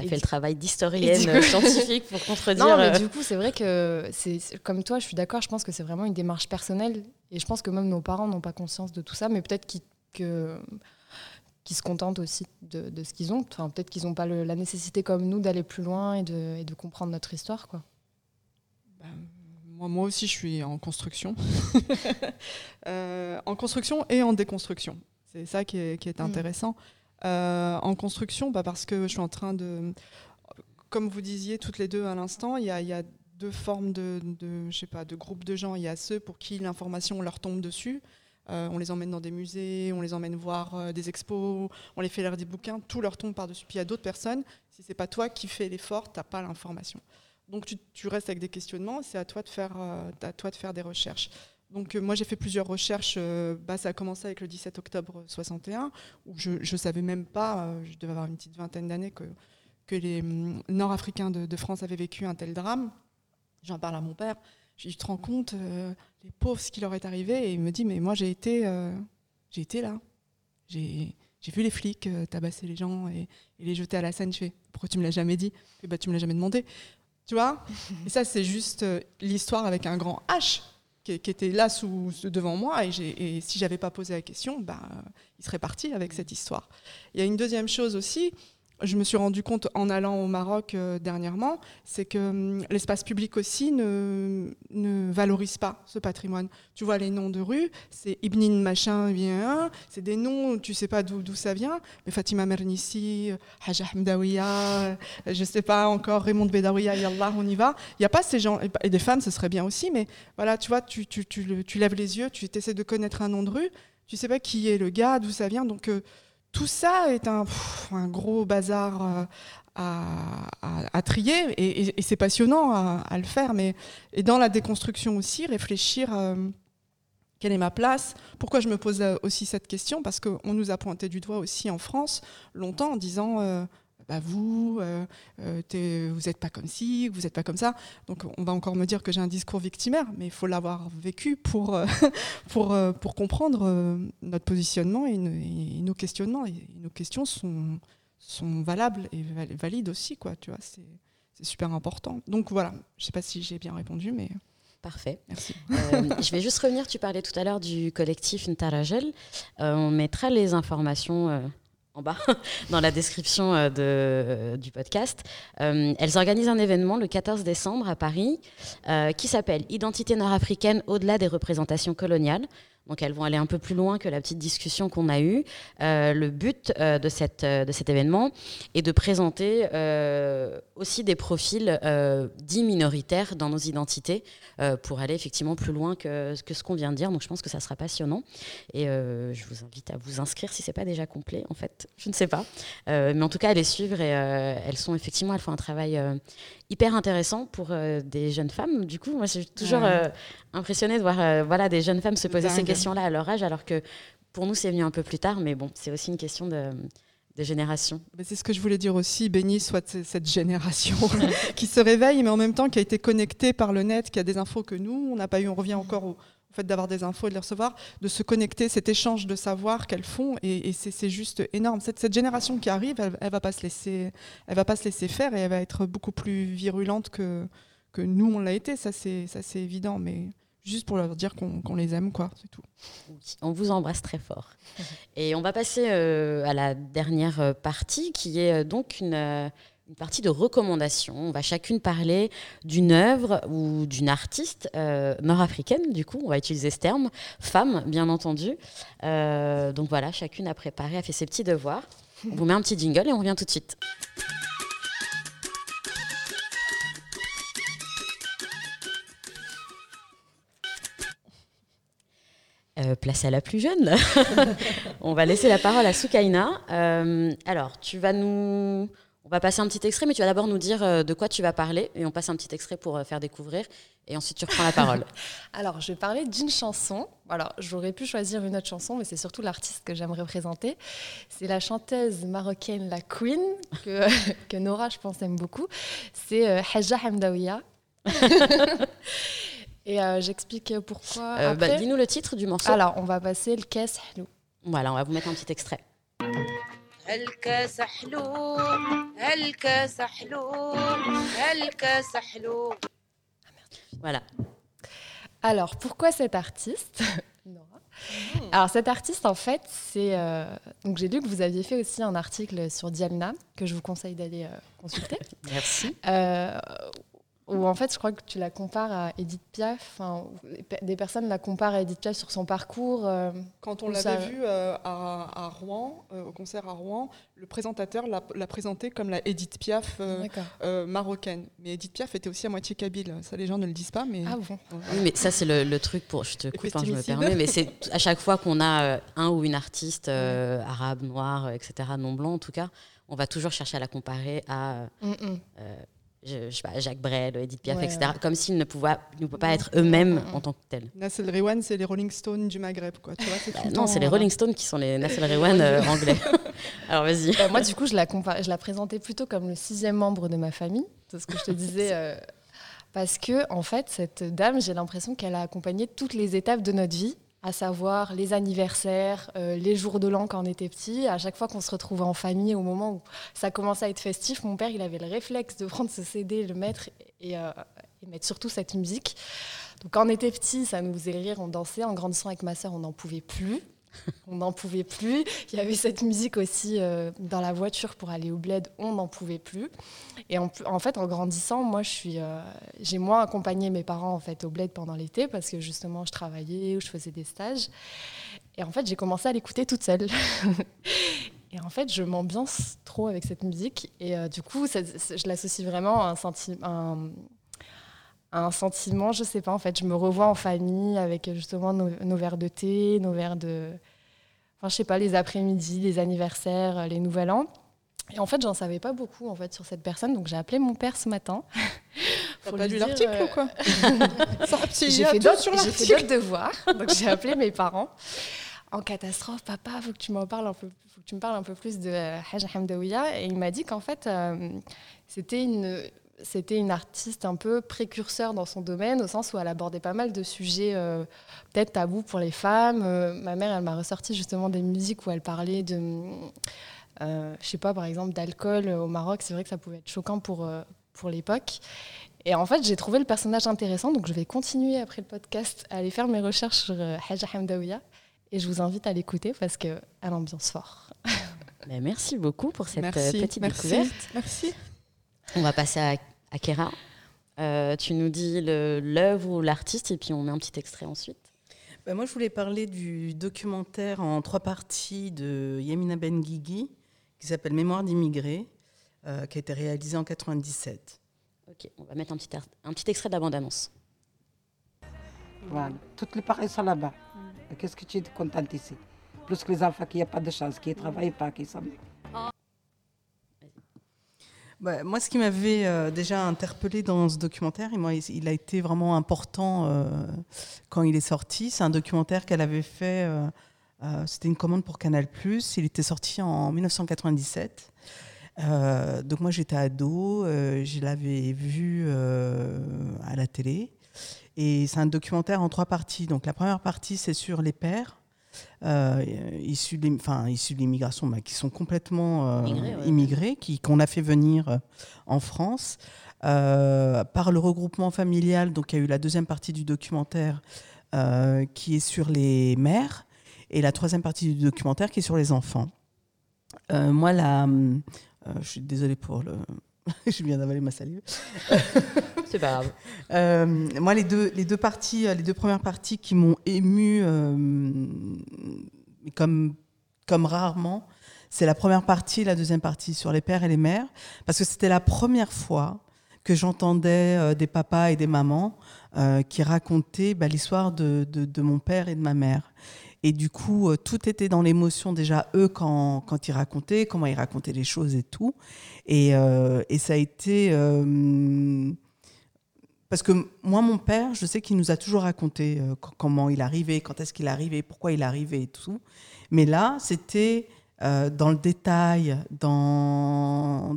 as fait le travail d'historienne euh, scientifique pour contredire. Non, mais euh, du coup, c'est vrai que, c'est comme toi, je suis d'accord, je pense que c'est vraiment une démarche personnelle. Et je pense que même nos parents n'ont pas conscience de tout ça, mais peut-être qu'ils se contentent aussi de, de ce qu'ils ont. Enfin, peut-être qu'ils n'ont pas la nécessité comme nous d'aller plus loin et de, et de, comprendre notre histoire. Quoi. Ben, moi, moi aussi, je suis en construction. euh, en construction et en déconstruction. C'est ça qui est, qui est mm. intéressant. En construction, bah parce que je suis en train de, comme vous disiez toutes les deux à l'instant, il y, a, deux formes de, je sais pas, de groupes de gens. Il y a ceux pour qui l'information leur tombe dessus. Euh, on les emmène dans des musées, on les emmène voir euh, des expos, on les fait lire des bouquins, tout leur tombe par-dessus. Puis il y a d'autres personnes, si c'est pas toi qui fais l'effort, tu n'as pas l'information. Donc tu, tu, restes avec des questionnements, c'est à toi de faire, à toi de faire des recherches. Donc euh, moi j'ai fait plusieurs recherches. Euh, bah, ça a commencé avec le 17 octobre 61, où je ne savais même pas, euh, je devais avoir une petite vingtaine d'années, que, que les hum, Nord-Africains de, France avaient vécu un tel drame. J'en parle à mon père. Je lui dis, tu te rends compte, les pauvres, ce qui leur est arrivé? Et il me dit, mais moi j'ai été, j'ai été là. J'ai vu les flics tabasser les gens et, les jeter à la Seine. Je fais, pourquoi tu me l'as jamais dit? Et bah, Tu me l'as jamais demandé. Tu vois? Et ça, c'est juste l'histoire avec un grand H qui, était là sous, devant moi, et, et si j'avais pas posé la question, bah, il serait parti avec cette histoire. Il y a une deuxième chose aussi, je me suis rendu compte en allant au Maroc euh, dernièrement, c'est que hum, l'espace public aussi ne, valorise pas ce patrimoine. Tu vois les noms de rues, c'est Ibnin machin vient, c'est des noms, tu sais pas d'où ça vient, mais Fatima Mernissi, Haja Hamdawiya, euh, je sais pas encore, Raymond Bedawiya, Yallah, on y va. Il n'y a pas ces gens, et des femmes, ce serait bien aussi, mais voilà, tu vois, tu lèves les yeux, tu essaies de connaître un nom de rue, tu sais pas qui est le gars, d'où ça vient, donc... Euh, tout ça est un, gros bazar euh, à, trier et, c'est passionnant à, le faire. Mais, et dans la déconstruction aussi, réfléchir euh, quelle est ma place Pourquoi je me pose euh, aussi cette question Parce qu'on nous a pointé du doigt aussi en France longtemps en disant bah vous, euh, euh, vous n'êtes pas comme ci, vous n'êtes pas comme ça. Donc on va encore me dire que j'ai un discours victimaire, mais il faut l'avoir vécu pour, euh, pour, pour comprendre notre positionnement et, nos questionnements. Et nos questions sont, sont valables et valides aussi, quoi, tu vois, c'est, super important. Donc voilà, je ne sais pas si j'ai bien répondu, mais... Parfait. Merci. je vais juste revenir, tu parlais tout à l'heure du collectif Ntaragel. on mettra les informations en bas, dans la description euh, euh, du podcast. Euh, elles organisent un événement le 14 décembre à Paris qui s'appelle Identité nord-africaine au-delà des représentations coloniales. Donc elles vont aller un peu plus loin que la petite discussion qu'on a eue. le but de, cette, de cet événement est de présenter aussi des profils dits minoritaires dans nos identités pour aller effectivement plus loin que, ce qu'on vient de dire. Donc je pense que ça sera passionnant. Et je vous invite à vous inscrire si ce n'est pas déjà complet en fait je ne sais pas. Euh, mais en tout cas, à les suivre et euh, elles sont effectivement, elles font un travail euh, hyper intéressant pour des jeunes femmes. Du coup, moi, je suis toujours impressionnée de voir voilà, des jeunes femmes se poser ces questions-là à leur âge, alors que pour nous, c'est venu un peu plus tard. Mais bon, c'est aussi une question de, génération. C'est ce que je voulais dire aussi, béni soit cette génération qui se réveille, mais en même temps qui a été connectée par le net, qui a des infos que nous, on n'a pas eu, on revient encore au, fait d'avoir des infos et de les recevoir, de se connecter, cet échange de savoir qu'elles font, et, c'est juste énorme. Cette, génération qui arrive, elle, elle va pas se laisser, elle va pas se laisser faire et elle va être beaucoup plus virulente que que nous on l'a été, ça c'est ça c'est évident, mais juste pour leur dire qu'on les aime, quoi, c'est tout. on vous embrasse très fort. Et on va passer euh, à la dernière euh, partie, qui est euh, donc une, une, partie de recommandation. On va chacune parler d'une œuvre ou d'une artiste nord-africaine, du coup, on va utiliser ce terme, femme, bien entendu. donc voilà, chacune a préparé, a fait ses petits devoirs. On vous met un petit jingle et on revient tout de suite. Euh, place à la plus jeune. on va laisser la parole à Soukaina. Euh, alors, tu vas nous. On va passer un petit extrait, mais tu vas d'abord nous dire euh, de quoi tu vas parler. Et on passe un petit extrait pour faire découvrir. Et ensuite, tu reprends la parole. alors, je vais parler d'une chanson. Alors, j'aurais pu choisir une autre chanson, mais c'est surtout l'artiste que j'aimerais présenter. C'est la chanteuse marocaine, la Queen, que, que Nora, je pense, aime beaucoup. C'est Haja Hamdawiya. Et euh, j'explique pourquoi. Euh, bah, Dis-nous le titre du morceau. Alors, on va passer le Halou. Voilà, on va vous mettre un petit extrait. Voilà. Alors, pourquoi cet artiste Alors, cet artiste, en fait, c'est. Euh, donc, j'ai lu que vous aviez fait aussi un article sur Dialna, que je vous conseille d'aller consulter. Merci ou en fait, je crois que tu la compares à Edith Piaf. des personnes la comparent à Edith Piaf sur son parcours. Euh, Quand on l'avait vue euh, à, Rouen, euh, au concert à Rouen, le présentateur l'a présentée comme la Edith Piaf marocaine. Mais Edith Piaf était aussi à moitié kabyle. Ça, les gens ne le disent pas. Mais... Ah bon Oui, mais ça, c'est le, truc pour. Je te coupe, hein, je me permets. Mais c'est à chaque fois qu'on a un ou une artiste arabe, noire, etc., non blanc en tout cas, on va toujours chercher à la comparer à. Mm, mm je, sais pas, Jacques Brel, Edith Piaf, etc. Comme s'ils ne pouvaient, ne pouvaient pas être eux-mêmes en tant que tels. Nassel Rewan, c'est les Rolling Stones du Maghreb, quoi. Tu vois, bah, non, c'est les Rolling Stones qui sont les Nassel Rewan euh, anglais. Alors vas-y. Bah, moi, du coup, je la, je la présentais plutôt comme le sixième membre de ma famille, c'est ce que je te disais. Euh, parce que, en fait, cette dame, j'ai l'impression qu'elle a accompagné toutes les étapes de notre vie à savoir les anniversaires, euh, les jours de l'an quand on était petit. À chaque fois qu'on se retrouvait en famille, au moment où ça commençait à être festif, mon père, il avait le réflexe de prendre ce CD, le mettre et, euh, et mettre surtout cette musique. Donc quand on était petit, ça nous faisait rire, on dansait. En grandissant avec ma sœur, on n'en pouvait plus. on n'en pouvait plus. Il y avait cette musique aussi euh, dans la voiture pour aller au bled, on n'en pouvait plus. Et en, fait, en grandissant, moi, euh, j'ai moins accompagné mes parents en fait au bled pendant l'été parce que justement, je travaillais ou je faisais des stages. Et en fait, j'ai commencé à l'écouter toute seule. et en fait, je m'ambiance trop avec cette musique. Et euh, du coup, je l'associe vraiment à un sentiment. Un, sentiment, je sais pas, en fait, je me revois en famille avec justement nos, nos verres de thé, nos verres de, enfin, je sais pas, les après-midi, les anniversaires, les nouvel an. Et en fait, j'en savais pas beaucoup en fait sur cette personne, donc j'ai appelé mon père ce matin. T'as pas lu l'article ou quoi J'ai fait d'autres devoirs, donc j'ai appelé mes parents. En catastrophe, papa, faut que tu m'en parles un peu, faut que tu me parles un peu plus de euh, Haj Hamdawiya. Et il m'a dit qu'en fait, euh, c'était une c'était une artiste un peu précurseur dans son domaine, au sens où elle abordait pas mal de sujets euh, peut-être tabous pour les femmes. ma mère, elle m'a ressorti justement des musiques où elle parlait de euh, je sais pas, par exemple, d'alcool au Maroc, c'est vrai que ça pouvait être choquant pour, euh, pour l'époque. Et en fait, j'ai trouvé le personnage intéressant, donc je vais continuer après le podcast à aller faire mes recherches sur euh, Haja Hamdawiya. Et je vous invite à l'écouter parce qu'elle ambiance fort. Ben, merci beaucoup pour cette petite découverte. Merci. On va passer à, à Kera. tu nous dis l'œuvre ou l'artiste et puis on met un petit extrait ensuite. Ben moi, je voulais parler du documentaire en trois parties de Yamina Benguigui qui s'appelle Mémoire d'immigrés, euh, qui a été réalisé en 97. Ok, on va mettre un petit, un petit extrait de la bande-annonce. Voilà, toutes les parents sont là-bas. Qu'est-ce que tu es contente ici? Plus que les enfants qui n'ont pas de chance, qui ne travaillent pas, qui sont... Bah, moi, ce qui m'avait euh, déjà interpellé dans ce documentaire, et moi, il, a été vraiment important euh, quand il est sorti. C'est un documentaire qu'elle avait fait euh, c'était une commande pour Canal+. Il était sorti en 1997. Euh, donc moi j'étais ado, je l'avais vu à la télé. Et c'est un documentaire en trois parties. Donc la première partie, c'est sur les pères. Euh, issus de enfin, issus de l'immigration, bah, qui sont complètement euh, Immigrés, ouais. immigrés, qu'on a fait venir euh, en France euh, par le regroupement familial. Donc, il y a eu la deuxième partie du documentaire qui est sur les mères et la troisième partie du documentaire qui est sur les enfants. Moi, la, je suis désolée pour le. je viens d'avaler ma salive. C'est pas grave. Euh, moi, les deux, les deux parties, euh, les deux premières parties qui m'ont ému euh, comme, comme rarement, c'est la première partie et la deuxième partie sur les pères et les mères, parce que c'était la première fois que j'entendais euh, des papas et des mamans qui racontaient bah, l'histoire de, de, de mon père et de ma mère. Et du coup, euh, tout était dans l'émotion déjà, eux, quand, quand ils racontaient, comment ils racontaient les choses et tout. Et, euh, ça a été... euh, parce que moi, mon père, je sais qu'il nous a toujours raconté co- comment il arrivait, quand est-ce qu'il arrivait, pourquoi il arrivait et tout. Mais là, c'était dans le détail, dans...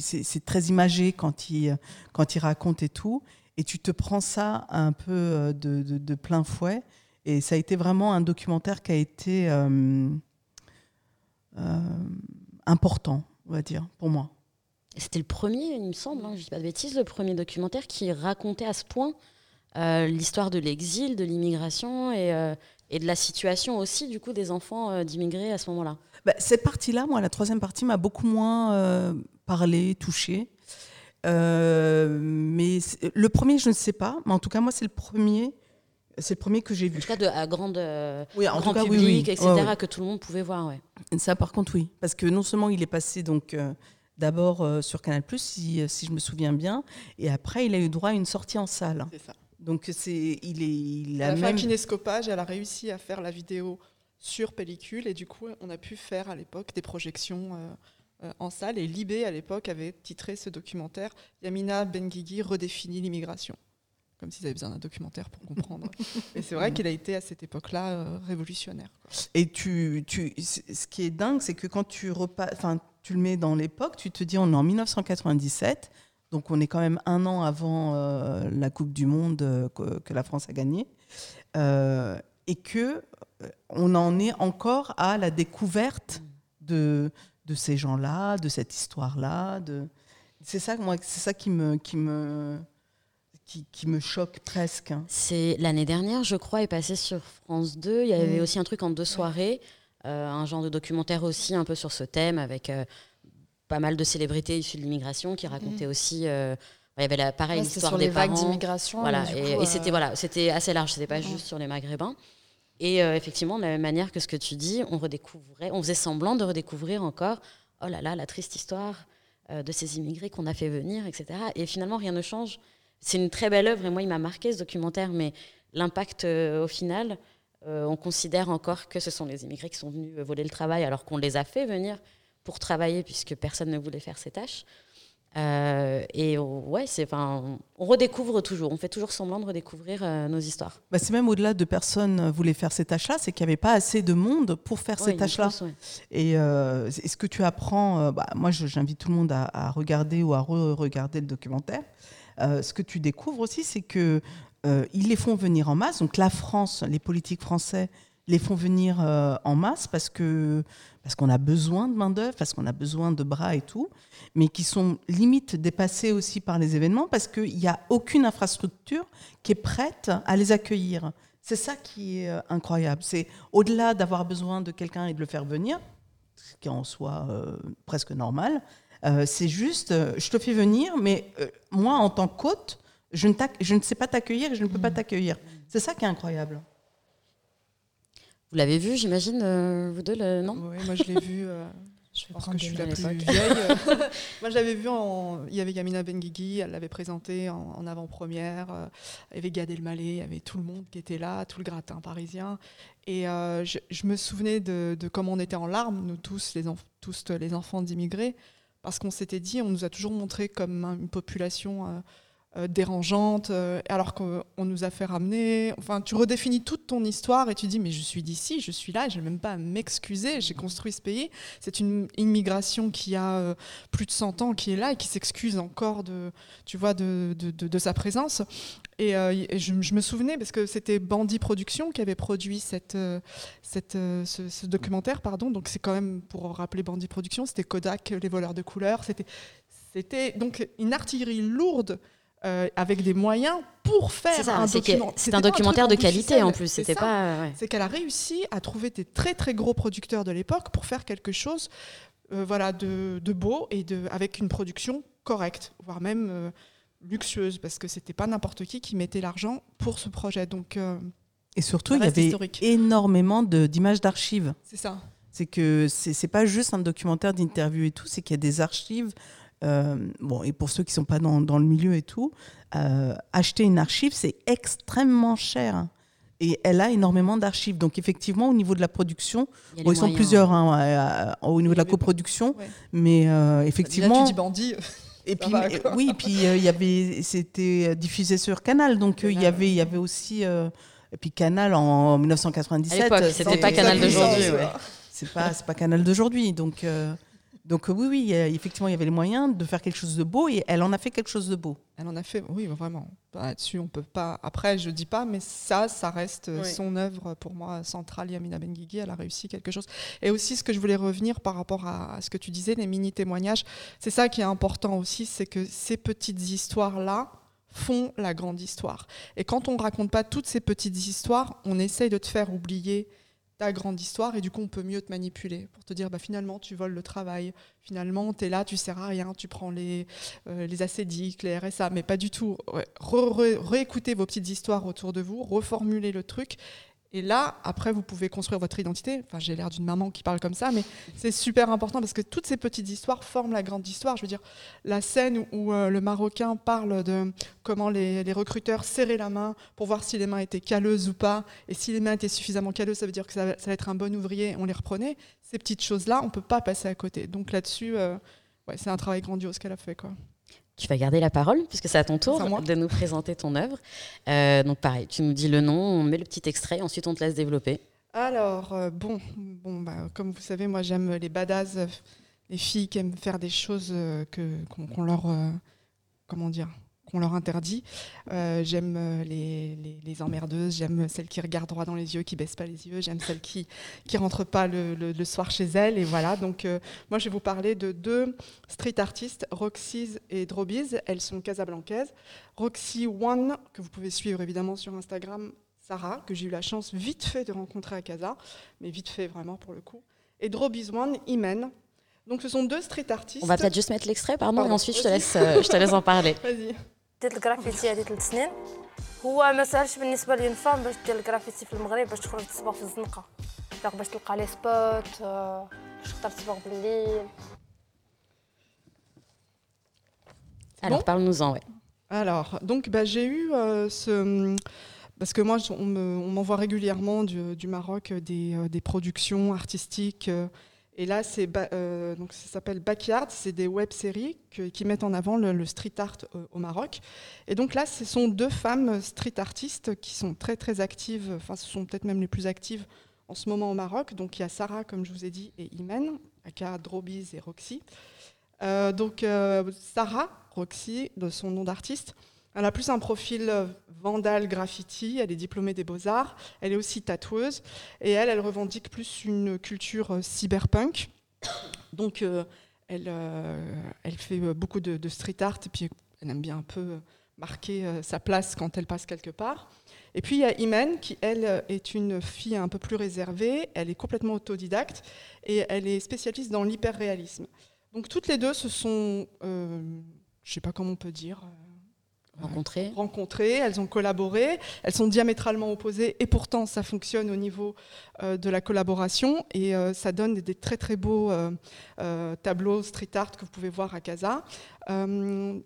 c'est très imagé quand il, quand il raconte et tout. Et tu te prends ça un peu de plein fouet. Et ça a été vraiment un documentaire qui a été euh, euh, important, on va dire, pour moi. C'était le premier, il me semble, hein, je dis pas de bêtises, le premier documentaire qui racontait à ce point euh, l'histoire de l'exil, de l'immigration et, et de la situation aussi du coup des enfants d'immigrés à ce moment-là. Bah, cette partie-là, moi, la troisième partie m'a beaucoup moins parlé, touché. Mais le premier, je ne sais pas, mais en tout cas, moi, c'est le premier, c'est le premier que j'ai En vu. tout cas, de, à grande, euh, Oui, en grand tout cas, oui, public, oui. etc., Ouais, ouais. que tout le monde pouvait voir. Ouais. Ça, par contre, oui, parce que non seulement il est passé donc euh, d'abord euh, sur Canal+, si, si je me souviens bien, et après, il a eu droit à une sortie en salle. C'est ça. Donc c'est, il est, il Elle a a fait un même. kinescopage, elle a réussi à faire la vidéo sur pellicule et du coup on a pu faire à l'époque des projections euh, euh, en salle et Libé à l'époque avait titré ce documentaire Yamina Benguigui redéfinit l'immigration. Comme s'ils avaient besoin d'un documentaire pour comprendre. et c'est vrai qu'il a été à cette époque-là euh, révolutionnaire. quoi. Et tu, tu, ce qui est dingue, c'est que quand tu repas, tu le mets dans l'époque, tu te dis on est en 1997, donc on est quand même un an avant euh, la Coupe du Monde euh, que, que la France a gagnée, et que on en est encore à la découverte de, de ces gens-là, de cette histoire-là. De... C'est ça, moi, c'est ça qui me, qui me, qui, qui me choque presque. hein. C'est l'année dernière, je crois, est passé sur France 2. Il y avait Mm. aussi un truc en deux soirées, euh, un genre de documentaire aussi un peu sur ce thème avec euh, pas mal de célébrités issues de l'immigration qui racontaient aussi. euh, il y avait la, pareil Ouais, l'histoire sur des les vagues parents. d'immigration. Voilà, et, et c'était voilà, c'était assez large, c'était pas Mhm. juste sur les Maghrébins. Et effectivement, de la même manière que ce que tu dis, on redécouvrait, on faisait semblant de redécouvrir encore, oh là là, la triste histoire de ces immigrés qu'on a fait venir, etc. Et finalement, rien ne change. C'est une très belle œuvre et moi, il m'a marqué ce documentaire, mais l'impact euh, au final, euh, on considère encore que ce sont les immigrés qui sont venus euh, voler le travail alors qu'on les a fait venir pour travailler puisque personne ne voulait faire ces tâches. Euh, et on- ouais, c'est, enfin, on- redécouvre toujours, on fait toujours semblant de redécouvrir euh, nos histoires. Bah, c'est même au-delà de personnes euh, voulaient faire ces tâches-là, c'est qu'il n'y avait pas assez de monde pour faire Ouais, ces tâches-là. ouais. Et euh, ce que tu apprends, bah, moi j'invite tout le monde à, à regarder ou à re-regarder le documentaire. Euh, ce que tu découvres aussi, c'est que euh, ils les font venir en masse. Donc la France, les politiques français les font venir euh, en masse parce que parce qu'on a besoin de main d'œuvre, parce qu'on a besoin de bras et tout, mais qui sont limite dépassés aussi par les événements parce qu'il n'y a aucune infrastructure qui est prête à les accueillir. C'est ça qui est incroyable. C'est au-delà d'avoir besoin de quelqu'un et de le faire venir, ce qui est en soi presque normal. Euh, c'est juste, euh, je te fais venir, mais euh, moi, en tant qu'hôte, je ne, je ne sais pas t'accueillir et je ne peux pas t'accueillir. C'est ça qui est incroyable. Vous l'avez vu, j'imagine, euh, vous deux, le... non? Ouais, moi je l'ai vu. euh, Je pense prendre que je suis des la plus vieille. Moi, je l'avais vu en. Il y avait Yamina Benguigui, elle l'avait présenté en, en avant-première. euh, Il y avait Gad Elmaleh, il y avait tout le monde qui était là, tout le gratin parisien. Et euh, je, je me souvenais de, de comment on était en larmes, nous tous, les, enf- tous les enfants d'immigrés, parce qu'on s'était dit, on nous a toujours montré comme un- une population euh, dérangeante, euh, alors qu'on nous a fait ramener. Enfin, tu redéfinis toute ton histoire et tu dis, mais je suis d'ici, je suis là, je n'ai même pas à m'excuser, j'ai construit ce pays. C'est une immigration qui a euh, plus de 100 ans, qui est là et qui s'excuse encore de, tu vois, de, de, de, sa présence. Et, je, me souvenais, parce que c'était Bandit Productions qui avait produit cette, cette, ce, documentaire, pardon. donc c'est quand même, pour rappeler Bandit Productions, c'était Kodak, Les voleurs de couleurs. C'était donc une artillerie lourde euh, avec des moyens pour faire un document. C'est un documentaire de qualité en plus. C'était pas. C'est qu'elle a réussi à trouver des très très gros producteurs de l'époque pour faire quelque chose, euh, voilà, de, de, beau et de avec une production correcte, voire même euh, luxueuse, parce que c'était pas n'importe qui qui mettait l'argent pour ce projet. Donc. et surtout, il y avait énormément d'images d'archives. C'est ça. C'est que c'est pas juste un documentaire d'interview et tout, c'est qu'il y a des archives euh, bon, et pour ceux qui ne sont pas dans, dans, le milieu et tout, euh, acheter une archive, c'est extrêmement cher. Et elle a énormément d'archives. Donc, effectivement, au niveau de la production, ils sont plusieurs hein, euh, au niveau de la coproduction. Mais effectivement. Là, tu dis bandit. Et puis, oui, et puis il y avait, c'était diffusé sur Canal, donc il y avait, il y avait aussi, et puis Canal en, 1997. c'était pas Canal d'aujourd'hui. Ouais. C'est pas, c'est pas Canal d'aujourd'hui, donc. Donc oui, oui, effectivement, il y avait les moyens de faire quelque chose de beau et elle en a fait quelque chose de beau. Elle en a fait, oui, vraiment. Là-dessus, on peut pas. Après, je dis pas, mais ça, ça reste son œuvre pour moi centrale. Yamina Benguigui, elle a réussi quelque chose. Et aussi, ce que je voulais revenir par rapport à ce que tu disais, les mini témoignages, c'est ça qui est important aussi, c'est que ces petites histoires-là font la grande histoire. Et quand on raconte pas toutes ces petites histoires, on essaye de te faire oublier grande histoire et du coup on peut mieux te manipuler pour te dire bah, finalement tu voles le travail, finalement tu es là, tu sers à rien, tu prends les, euh, les acédiques, les RSA, mais pas du tout. réécoutez vos petites histoires autour de vous, reformulez le truc et là, après, vous pouvez construire votre identité. Enfin, j'ai l'air d'une maman qui parle comme ça, mais c'est super important parce que toutes ces petites histoires forment la grande histoire. Je veux dire, la scène où euh, le Marocain parle de comment les, recruteurs serraient la main pour voir si les mains étaient calleuses ou pas, et si les mains étaient suffisamment calleuses, ça veut dire que ça va, être un bon ouvrier, on les reprenait. Ces petites choses-là, on ne peut pas passer à côté. Donc là-dessus, euh, ouais, c'est un travail grandiose qu'elle a fait. Quoi. Tu vas garder la parole, puisque c'est à ton tour de nous présenter ton œuvre. Euh, donc pareil, tu nous dis le nom, on met le petit extrait, ensuite on te laisse développer. Alors, euh, bon, bon bah, comme vous savez, moi j'aime les badass, les filles qui aiment faire des choses euh, que, qu'on, leur... comment dire on leur interdit. Euh, j'aime euh, les, les, emmerdeuses, j'aime celles qui regardent droit dans les yeux, qui baissent pas les yeux, j'aime celles qui qui rentrent pas le, le, soir chez elles. Et voilà. Donc euh, moi je vais vous parler de deux street artistes, Roxy's et Drobiz. Elles sont casablancaises. Roxy One que vous pouvez suivre évidemment sur Instagram. Sarah, que j'ai eu la chance vite fait de rencontrer à Casa, mais vite fait vraiment pour le coup. Et Drobiz One, Imen, donc ce sont deux street artistes. On va peut-être juste mettre l'extrait, pardon, et ensuite je te, laisse, je te laisse en parler. Vas-y. بديت الجرافيتي هذه ثلاث سنين هو ما سهلش بالنسبه لي فام باش دير الجرافيتي في المغرب باش تخرج تصبغ في الزنقه باش تلقى لي سبوت باش تقدر تصبغ بالليل Alors, parle-nous-en, ouais. Alors, donc, bah, j'ai eu euh, ce. Parce que moi, on m'envoie me, régulièrement du, du Maroc des, euh, des productions artistiques. et là, euh, donc ça s'appelle Backyard, c'est des web-séries qui mettent en avant le, street art au, Maroc. Et donc là, ce sont deux femmes street artistes qui sont très très actives, enfin ce sont peut-être même les plus actives en ce moment au Maroc. Donc il y a Sarah, comme je vous ai dit, et Imen, aka Drobiz et Roxy. Euh, donc euh, Sarah, Roxy, de son nom d'artiste, elle a plus un profil euh, vandale graffiti, elle est diplômée des beaux-arts, elle est aussi tatoueuse, et elle, elle revendique plus une culture euh, cyberpunk. Donc euh, elle, fait beaucoup de, street art, et puis elle aime bien un peu marquer sa place quand elle passe quelque part. Et puis il y a Imen, qui elle est une fille un peu plus réservée, elle est complètement autodidacte, et elle est spécialiste dans l'hyperréalisme. Donc toutes les deux se sont, je ne sais pas comment on peut dire, rencontrées. elles ont collaboré, elles sont diamétralement opposées et pourtant ça fonctionne au niveau euh, de la collaboration et euh, ça donne des, très très beaux euh, tableaux street art que vous pouvez voir à Casa.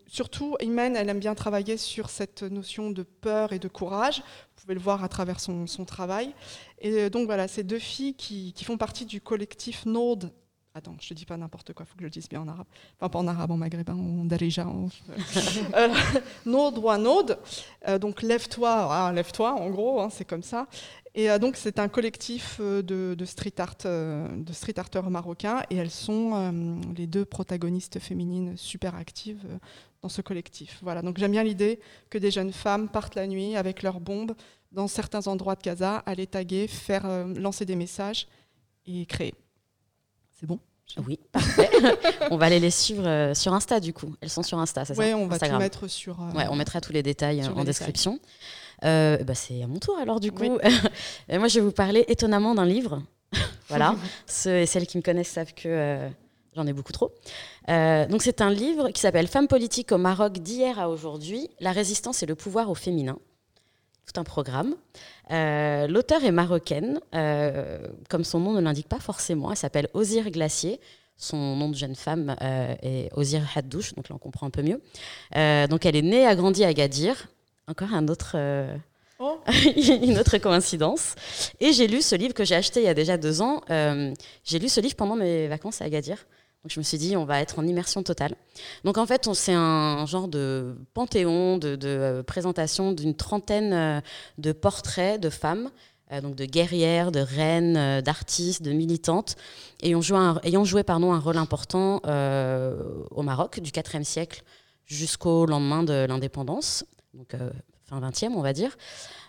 surtout, Imen, elle aime bien travailler sur cette notion de peur et de courage. Vous pouvez le voir à travers son, travail. Et donc voilà, ces deux filles qui, font partie du collectif Nord Attends, je te dis pas n'importe quoi, il faut que je le dise bien en arabe. Enfin, pas en arabe, en maghrébin, en darija. En... euh, Nod ou Nod. Euh, donc, lève-toi, ah, lève-toi, en gros, hein, c'est comme ça. Et euh, donc, c'est un collectif euh, de, de street art, de street arteurs marocains. Et elles sont les deux protagonistes féminines super actives dans ce collectif. Voilà, donc j'aime bien l'idée que des jeunes femmes partent la nuit avec leurs bombes dans certains endroits de Gaza, aller taguer, faire lancer des messages et créer. C'est bon? Oui, parfait. on va aller les suivre euh, sur Insta du coup. Elles sont sur Insta, c'est ça? Oui, on va Instagram. tout mettre sur. euh, Ouais, on mettra tous les détails euh, les en détails. description. Euh, bah, c'est à mon tour alors du coup. Oui. Et moi je vais vous parler étonnamment d'un livre. voilà, ceux et celles qui me connaissent savent que j'en ai beaucoup trop. Euh, donc c'est un livre qui s'appelle Femmes politiques au Maroc d'hier à aujourd'hui, la résistance et le pouvoir au féminin. Tout un programme. Euh, L'auteur est marocaine, euh, comme son nom ne l'indique pas forcément. Elle s'appelle Ozir Glacier. Son nom de jeune femme euh, est Ozir Haddouche, donc là on comprend un peu mieux. Donc elle est née, a grandi à Gadir. Encore un autre, Oh. une autre coïncidence. Et j'ai lu ce livre que j'ai acheté il y a déjà deux ans. J'ai lu ce livre pendant mes vacances à Agadir. Je me suis dit, on va être en immersion totale. Donc en fait, c'est un genre de panthéon, de, euh, présentation d'une trentaine euh, de portraits de femmes, euh, donc de guerrières, de reines, d'artistes, de militantes, ayant joué un, ayant joué, pardon, un rôle important au Maroc du IVe siècle jusqu'au lendemain de l'indépendance, donc fin 20e, on va dire.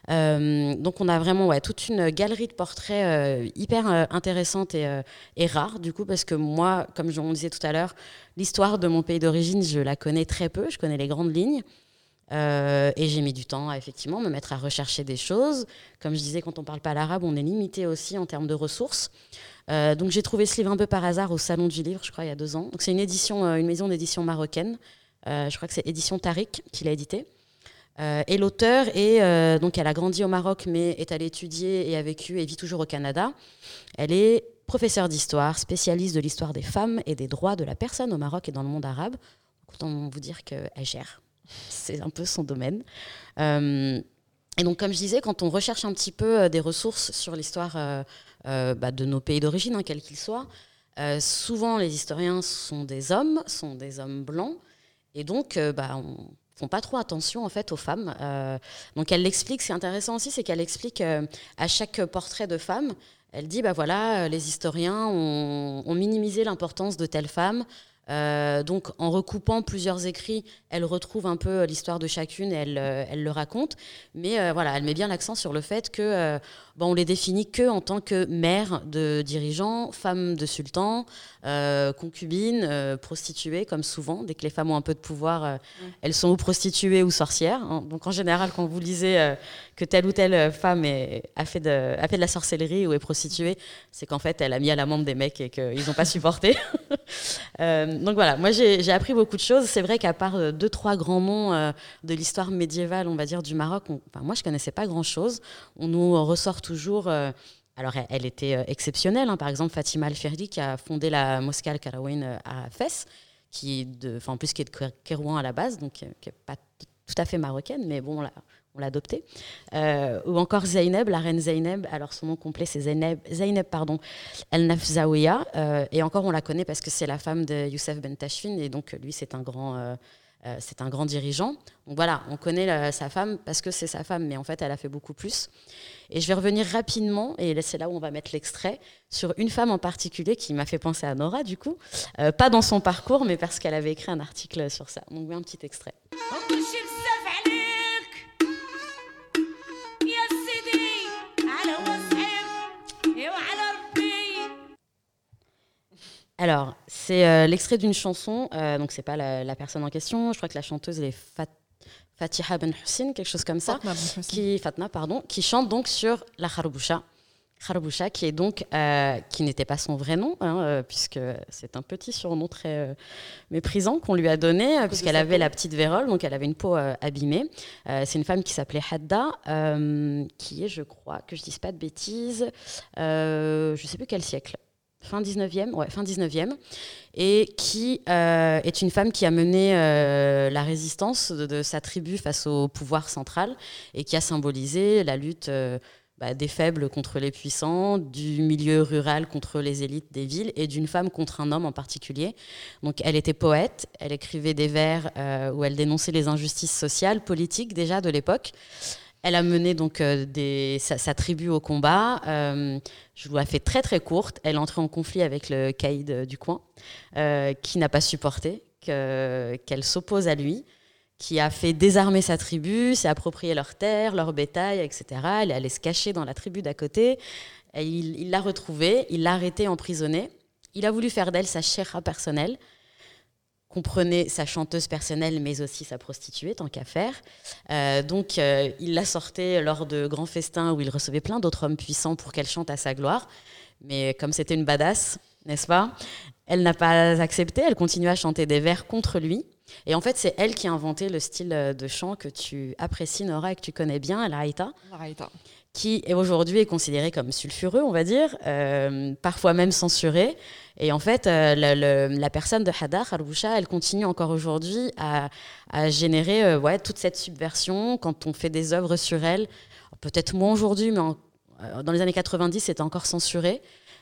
Euh, donc on a vraiment ouais, toute une galerie de portraits euh, hyper euh, intéressante et, et rare du coup parce que moi, comme on disait tout à l'heure, l'histoire de mon pays d'origine, je la connais très peu, je connais les grandes lignes. Et j'ai mis du temps à effectivement me mettre à rechercher des choses. Comme je disais, quand on parle pas l'arabe, on est limité aussi en termes de ressources. Donc j'ai trouvé ce livre un peu par hasard au Salon du Livre, je crois, il y a deux ans. Donc c'est une édition, une maison d'édition marocaine. Je crois que c'est Édition Tariq qui l'a édité. Euh, et l'auteur est euh, donc elle a grandi au Maroc mais est allée étudier et a vécu et vit toujours au Canada. Elle est professeure d'histoire, spécialiste de l'histoire des femmes et des droits de la personne au Maroc et dans le monde arabe. Autant vous dire qu'elle gère. C'est un peu son domaine. Euh, et donc, comme je disais, quand on recherche un petit peu des ressources sur l'histoire bah, de nos pays d'origine, hein, quels qu'ils soient, souvent les historiens sont des hommes, sont des hommes blancs, et donc bah, on font pas trop attention en fait aux femmes. Euh, donc elle l'explique. Ce qui est intéressant aussi, c'est qu'elle explique euh, à chaque portrait de femme, elle dit bah voilà, euh, les historiens ont, minimisé l'importance de telle femme. Donc, en recoupant plusieurs écrits, elle retrouve un peu l'histoire de chacune et elle, elle le raconte. Mais voilà, elle met bien l'accent sur le fait que on les définit que en tant que mère de dirigeants, femme de sultan, euh, concubine, euh, prostituée, comme souvent. Dès que les femmes ont un peu de pouvoir, euh, elles sont ou prostituées ou sorcières. hein. Donc, en général, quand vous lisez que telle ou telle femme est- a, fait de, a fait de la sorcellerie ou est prostituée, c'est qu'en fait, elle a mis à l'amende des mecs et qu'ils n'ont pas supporté. Donc voilà, moi j'ai appris beaucoup de choses. C'est vrai qu'à part deux, trois grands noms de l'histoire médiévale, on va dire, du Maroc, on- enfin, moi je connaissais pas grand-chose. On nous ressort toujours. euh, alors elle, était euh, exceptionnelle, hein. par exemple Fatima Al-Ferdi qui a fondé la mosquée Al-Karawin euh, à Fès, qui est de, en plus qui est de Kérouan à la base, donc qui n'est pas tout à fait marocaine, mais bon, on l'a- adoptée. Ou encore Zeynep, la reine Zeynep, alors son nom complet c'est Zeynep, Zeynep pardon, El Nafzaouia. Et encore, on la connaît parce que c'est la femme de Youssef Ben Tachfin. Et donc, lui, c'est un grand. Euh, c'est un grand dirigeant. Donc voilà, on connaît euh, sa femme parce que c'est sa femme, mais en fait, elle a fait beaucoup plus. Et je vais revenir rapidement, et c'est là où on va mettre l'extrait, sur une femme en particulier qui m'a fait penser à Nora, du coup. Euh, pas dans son parcours, mais parce qu'elle avait écrit un article sur ça. Donc, un petit extrait. Alors, c'est euh, l'extrait d'une chanson, euh, donc c'est pas la, la personne en question, je crois que la chanteuse elle est Fat- Fatiha Ben Hussein, quelque chose comme ça. Fatma Ben qui Fatna pardon qui chante donc sur la Kharboucha Kharboucha qui est donc euh, qui n'était pas son vrai nom hein, euh, puisque c'est un petit surnom très euh, méprisant qu'on lui a donné puisqu'elle avait peau. la petite vérole donc elle avait une peau abîmée c'est une femme qui s'appelait Hadda qui est je crois que je dise pas de bêtises euh, je sais plus quel siècle fin 19e ouais fin 19e et qui euh, est une femme qui a mené euh, la résistance de, sa tribu face au pouvoir central et qui a symbolisé la lutte euh, bah, des faibles contre les puissants, du milieu rural contre les élites des villes et d'une femme contre un homme en particulier. Donc elle était poète, elle écrivait des vers où elle dénonçait les injustices sociales, politiques déjà de l'époque. Elle a mené donc euh, sa, tribu au combat. Euh, je vous la fais très très courte. Elle est entrée en conflit avec le caïd euh, du coin, qui n'a pas supporté que- qu'elle s'oppose à lui, qui a fait désarmer sa tribu, s'est approprié leurs terres, leur bétail, etc. Elle est allée se cacher dans la tribu d'à côté. Et il il l'a retrouvée, il l'a arrêtée, emprisonnée. Il a voulu faire d'elle sa chéra personnelle. Comprenez sa chanteuse personnelle, mais aussi sa prostituée, tant qu'à faire. Euh, donc, euh, il la sortait lors de grands festins où il recevait plein d'autres hommes puissants pour qu'elle chante à sa gloire. Mais comme c'était une badass, n'est-ce pas Elle n'a pas accepté, elle continue à chanter des vers contre lui. Et en fait, c'est elle qui a inventé le style de chant que tu apprécies, Nora, et que tu connais bien, la Haïta Raïta. Qui aujourd'hui est considéré comme sulfureux, on va dire, euh, parfois même censuré. Et en fait, euh, la personne de Hadar, Al-Boucha, elle continue encore aujourd'hui à, générer euh, ouais, toute cette subversion quand on fait des œuvres sur elle. Peut-être moins aujourd'hui, mais dans les années 90, c'était encore censuré.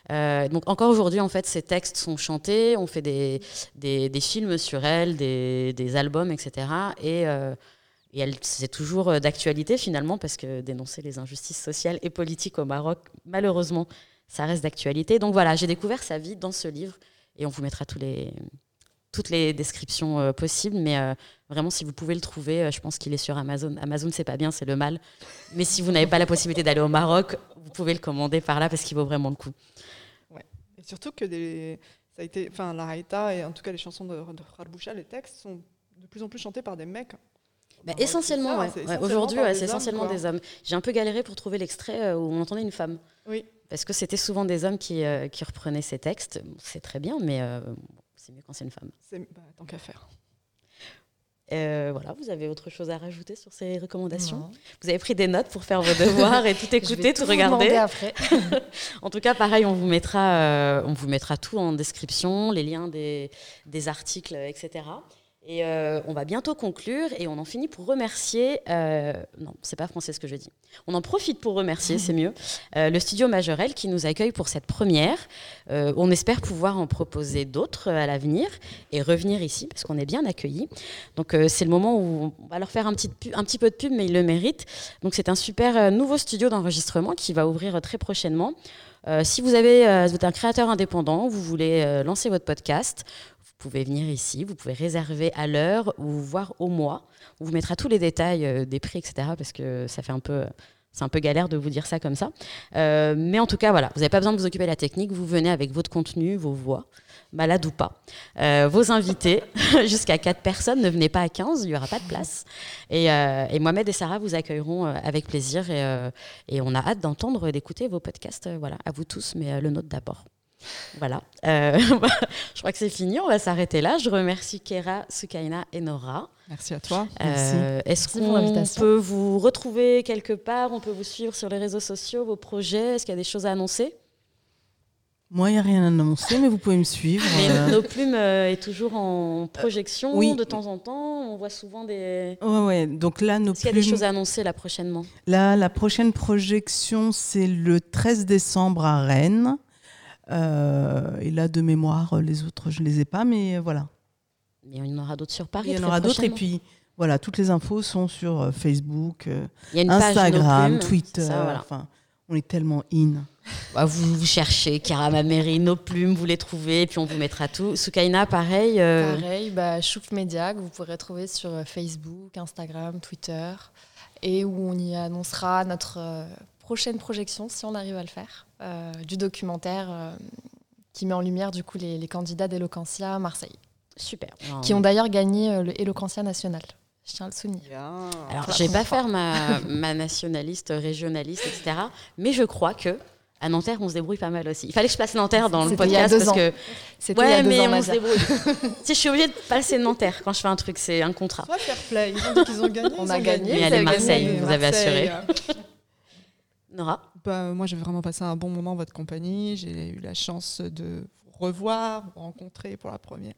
Donc encore aujourd'hui, en fait, ces textes sont chantés, on fait des, films sur elle, des, albums, etc. Et, et elle, c'est toujours euh, d'actualité finalement, parce que dénoncer les injustices sociales et politiques au Maroc, malheureusement, ça reste d'actualité. Donc voilà, j'ai découvert sa vie dans ce livre, et on vous mettra tous les, toutes les descriptions euh, possibles. Mais euh, vraiment, si vous pouvez le trouver, je pense qu'il est sur Amazon. Amazon, c'est pas bien, c'est le mal. Mais si vous n'avez pas la possibilité d'aller au Maroc, vous pouvez le commander par là, parce qu'il vaut vraiment le coup. Et surtout que ça a été, enfin, la Raïta et en tout cas les chansons de, de Kharboucha, les textes sont de plus en plus chantés par des mecs. Bah, essentiellement, ouais. Ouais, Aujourd'hui, ouais, c'est hommes, essentiellement quoi. des hommes. J'ai un peu galéré pour trouver l'extrait euh, où on entendait une femme. Oui. Parce que c'était souvent des hommes qui, euh, qui reprenaient ces textes. C'est très bien, mais euh, c'est mieux quand c'est une femme. C'est bah, tant qu'à faire. Euh, voilà, vous avez autre chose à rajouter sur ces recommandations Non. Vous avez pris des notes pour faire vos devoirs et tout écouter, tout demander regarder. après. En tout cas, pareil, on vous mettra, euh, on vous mettra tout en description, les liens des, des articles, etc. Et euh, on va bientôt conclure et on en finit pour remercier. euh, non, c'est pas français ce que je dis. On en profite pour remercier, c'est mieux. euh, le studio Majorel qui nous accueille pour cette première. Euh, on espère pouvoir en proposer d'autres à l'avenir et revenir ici parce qu'on est bien accueillis. Donc c'est le moment où on va leur faire un petit, un petit peu de pub, mais ils le méritent. Donc c'est un super nouveau studio d'enregistrement qui va ouvrir très prochainement. Euh, si vous, avez, euh, êtes un créateur indépendant, vous voulez euh, lancer votre podcast, vous pouvez venir ici, vous pouvez réserver à l'heure ou voir au mois. On vous mettra tous les détails des prix, etc. parce que ça fait un peu... C'est un peu galère de vous dire ça comme ça. Mais en tout cas, voilà, vous n'avez pas besoin de vous occuper de la technique. Vous venez avec votre contenu, vos voix, malade ou pas. Euh, vos invités, jusqu'à 4 personnes, ne venez pas à 15, il n'y aura pas de place. Et, euh, et Mohamed et Sarah vous accueilleront euh, avec plaisir. Et, euh, et on a hâte d'entendre, d'écouter vos podcasts. voilà, à vous tous, mais le nôtre d'abord. Voilà. Je crois que c'est fini. On va s'arrêter là. Je remercie Kera, Sukaina et Nora. Merci à toi. Merci. Euh, Est-ce qu'on peut vous retrouver quelque part? On peut vous suivre sur les réseaux sociaux, vos projets? Est-ce qu'il y a des choses à annoncer? Moi, il n'y a rien à annoncer, mais vous pouvez me suivre. Mais euh. Nos Plumes euh, est toujours en projection oui. de temps en temps. On voit souvent des. Ouais, ouais. Donc là, nos Est-ce qu'il y a des plumes- choses à annoncer là prochainement Là, la prochaine projection, c'est le 13 décembre à Rennes. Euh, et là, de mémoire, les autres, je ne les ai pas, mais voilà. Mais il y en aura d'autres sur Paris. Il y en aura d'autres. Et puis, voilà, toutes les infos sont sur euh, Facebook, il Instagram, Plumes, Twitter. ça, voilà. Enfin, on est tellement in. Bah, vous, vous cherchez Kara Mary, Nos Plumes, vous les trouvez, et puis on vous mettra tout. Soukaina, pareil. euh, Pareil, bah, Chouf Média, que vous pourrez trouver sur euh, Facebook, Instagram, Twitter, et où on y annoncera notre euh, prochaine projection, si on arrive à le faire, euh, du documentaire euh, qui met en lumière du coup les, les candidats d'Eloquentia à Marseille, super. qui ont d'ailleurs gagné euh, le Eloquentia national. Je tiens à le souligner. Bien. Alors, je vais pas faire ma, ma nationaliste, régionaliste, etc. Mais je crois que à Nanterre, on se débrouille pas mal aussi. Il fallait que je place Nanterre dans le podcast parce ans. que C'était il y a ouais, deux mais ans, on se débrouille. tu sais, je suis obligée de passer Nanterre quand je fais un truc, c'est un contrat. Soit fair play. Ils ont dit qu'ils ont gagné. On ils a ont gagné, Mais vous allez, avez Marseille, gagné. vous avez assuré. Nora, Bah, moi, j'ai vraiment passé un bon moment en votre compagnie. J'ai eu la chance de revoir, vous rencontrer pour la première,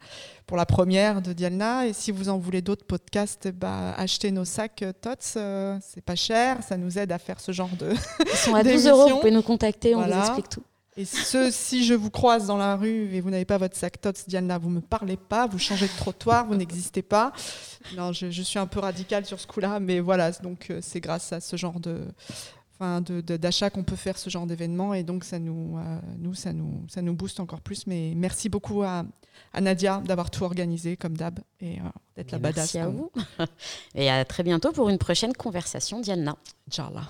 pour la première de Dialna. Et si vous en voulez d'autres podcasts, bah, achetez nos sacs euh, TOTS. euh, c'est pas cher, ça nous aide à faire ce genre de. Ils sont à 12 d'émission. euros, vous pouvez nous contacter, on Voilà. vous explique tout. Et ce, si je vous croise dans la rue et vous n'avez pas votre sac TOTS, Dialna, vous me parlez pas, vous changez de trottoir, vous n'existez pas. Non, je, je suis un peu radicale sur ce coup-là, mais voilà, donc euh, c'est grâce à ce genre de. Enfin, d'achat qu'on peut faire ce genre d'événement et donc ça nous, euh, nous, ça nous, ça nous booste encore plus. Mais merci beaucoup à, à Nadia d'avoir tout organisé comme d'hab et euh, d'être la badass. Merci à vous. Et à très bientôt pour une prochaine conversation, Diana. Inch'Allah.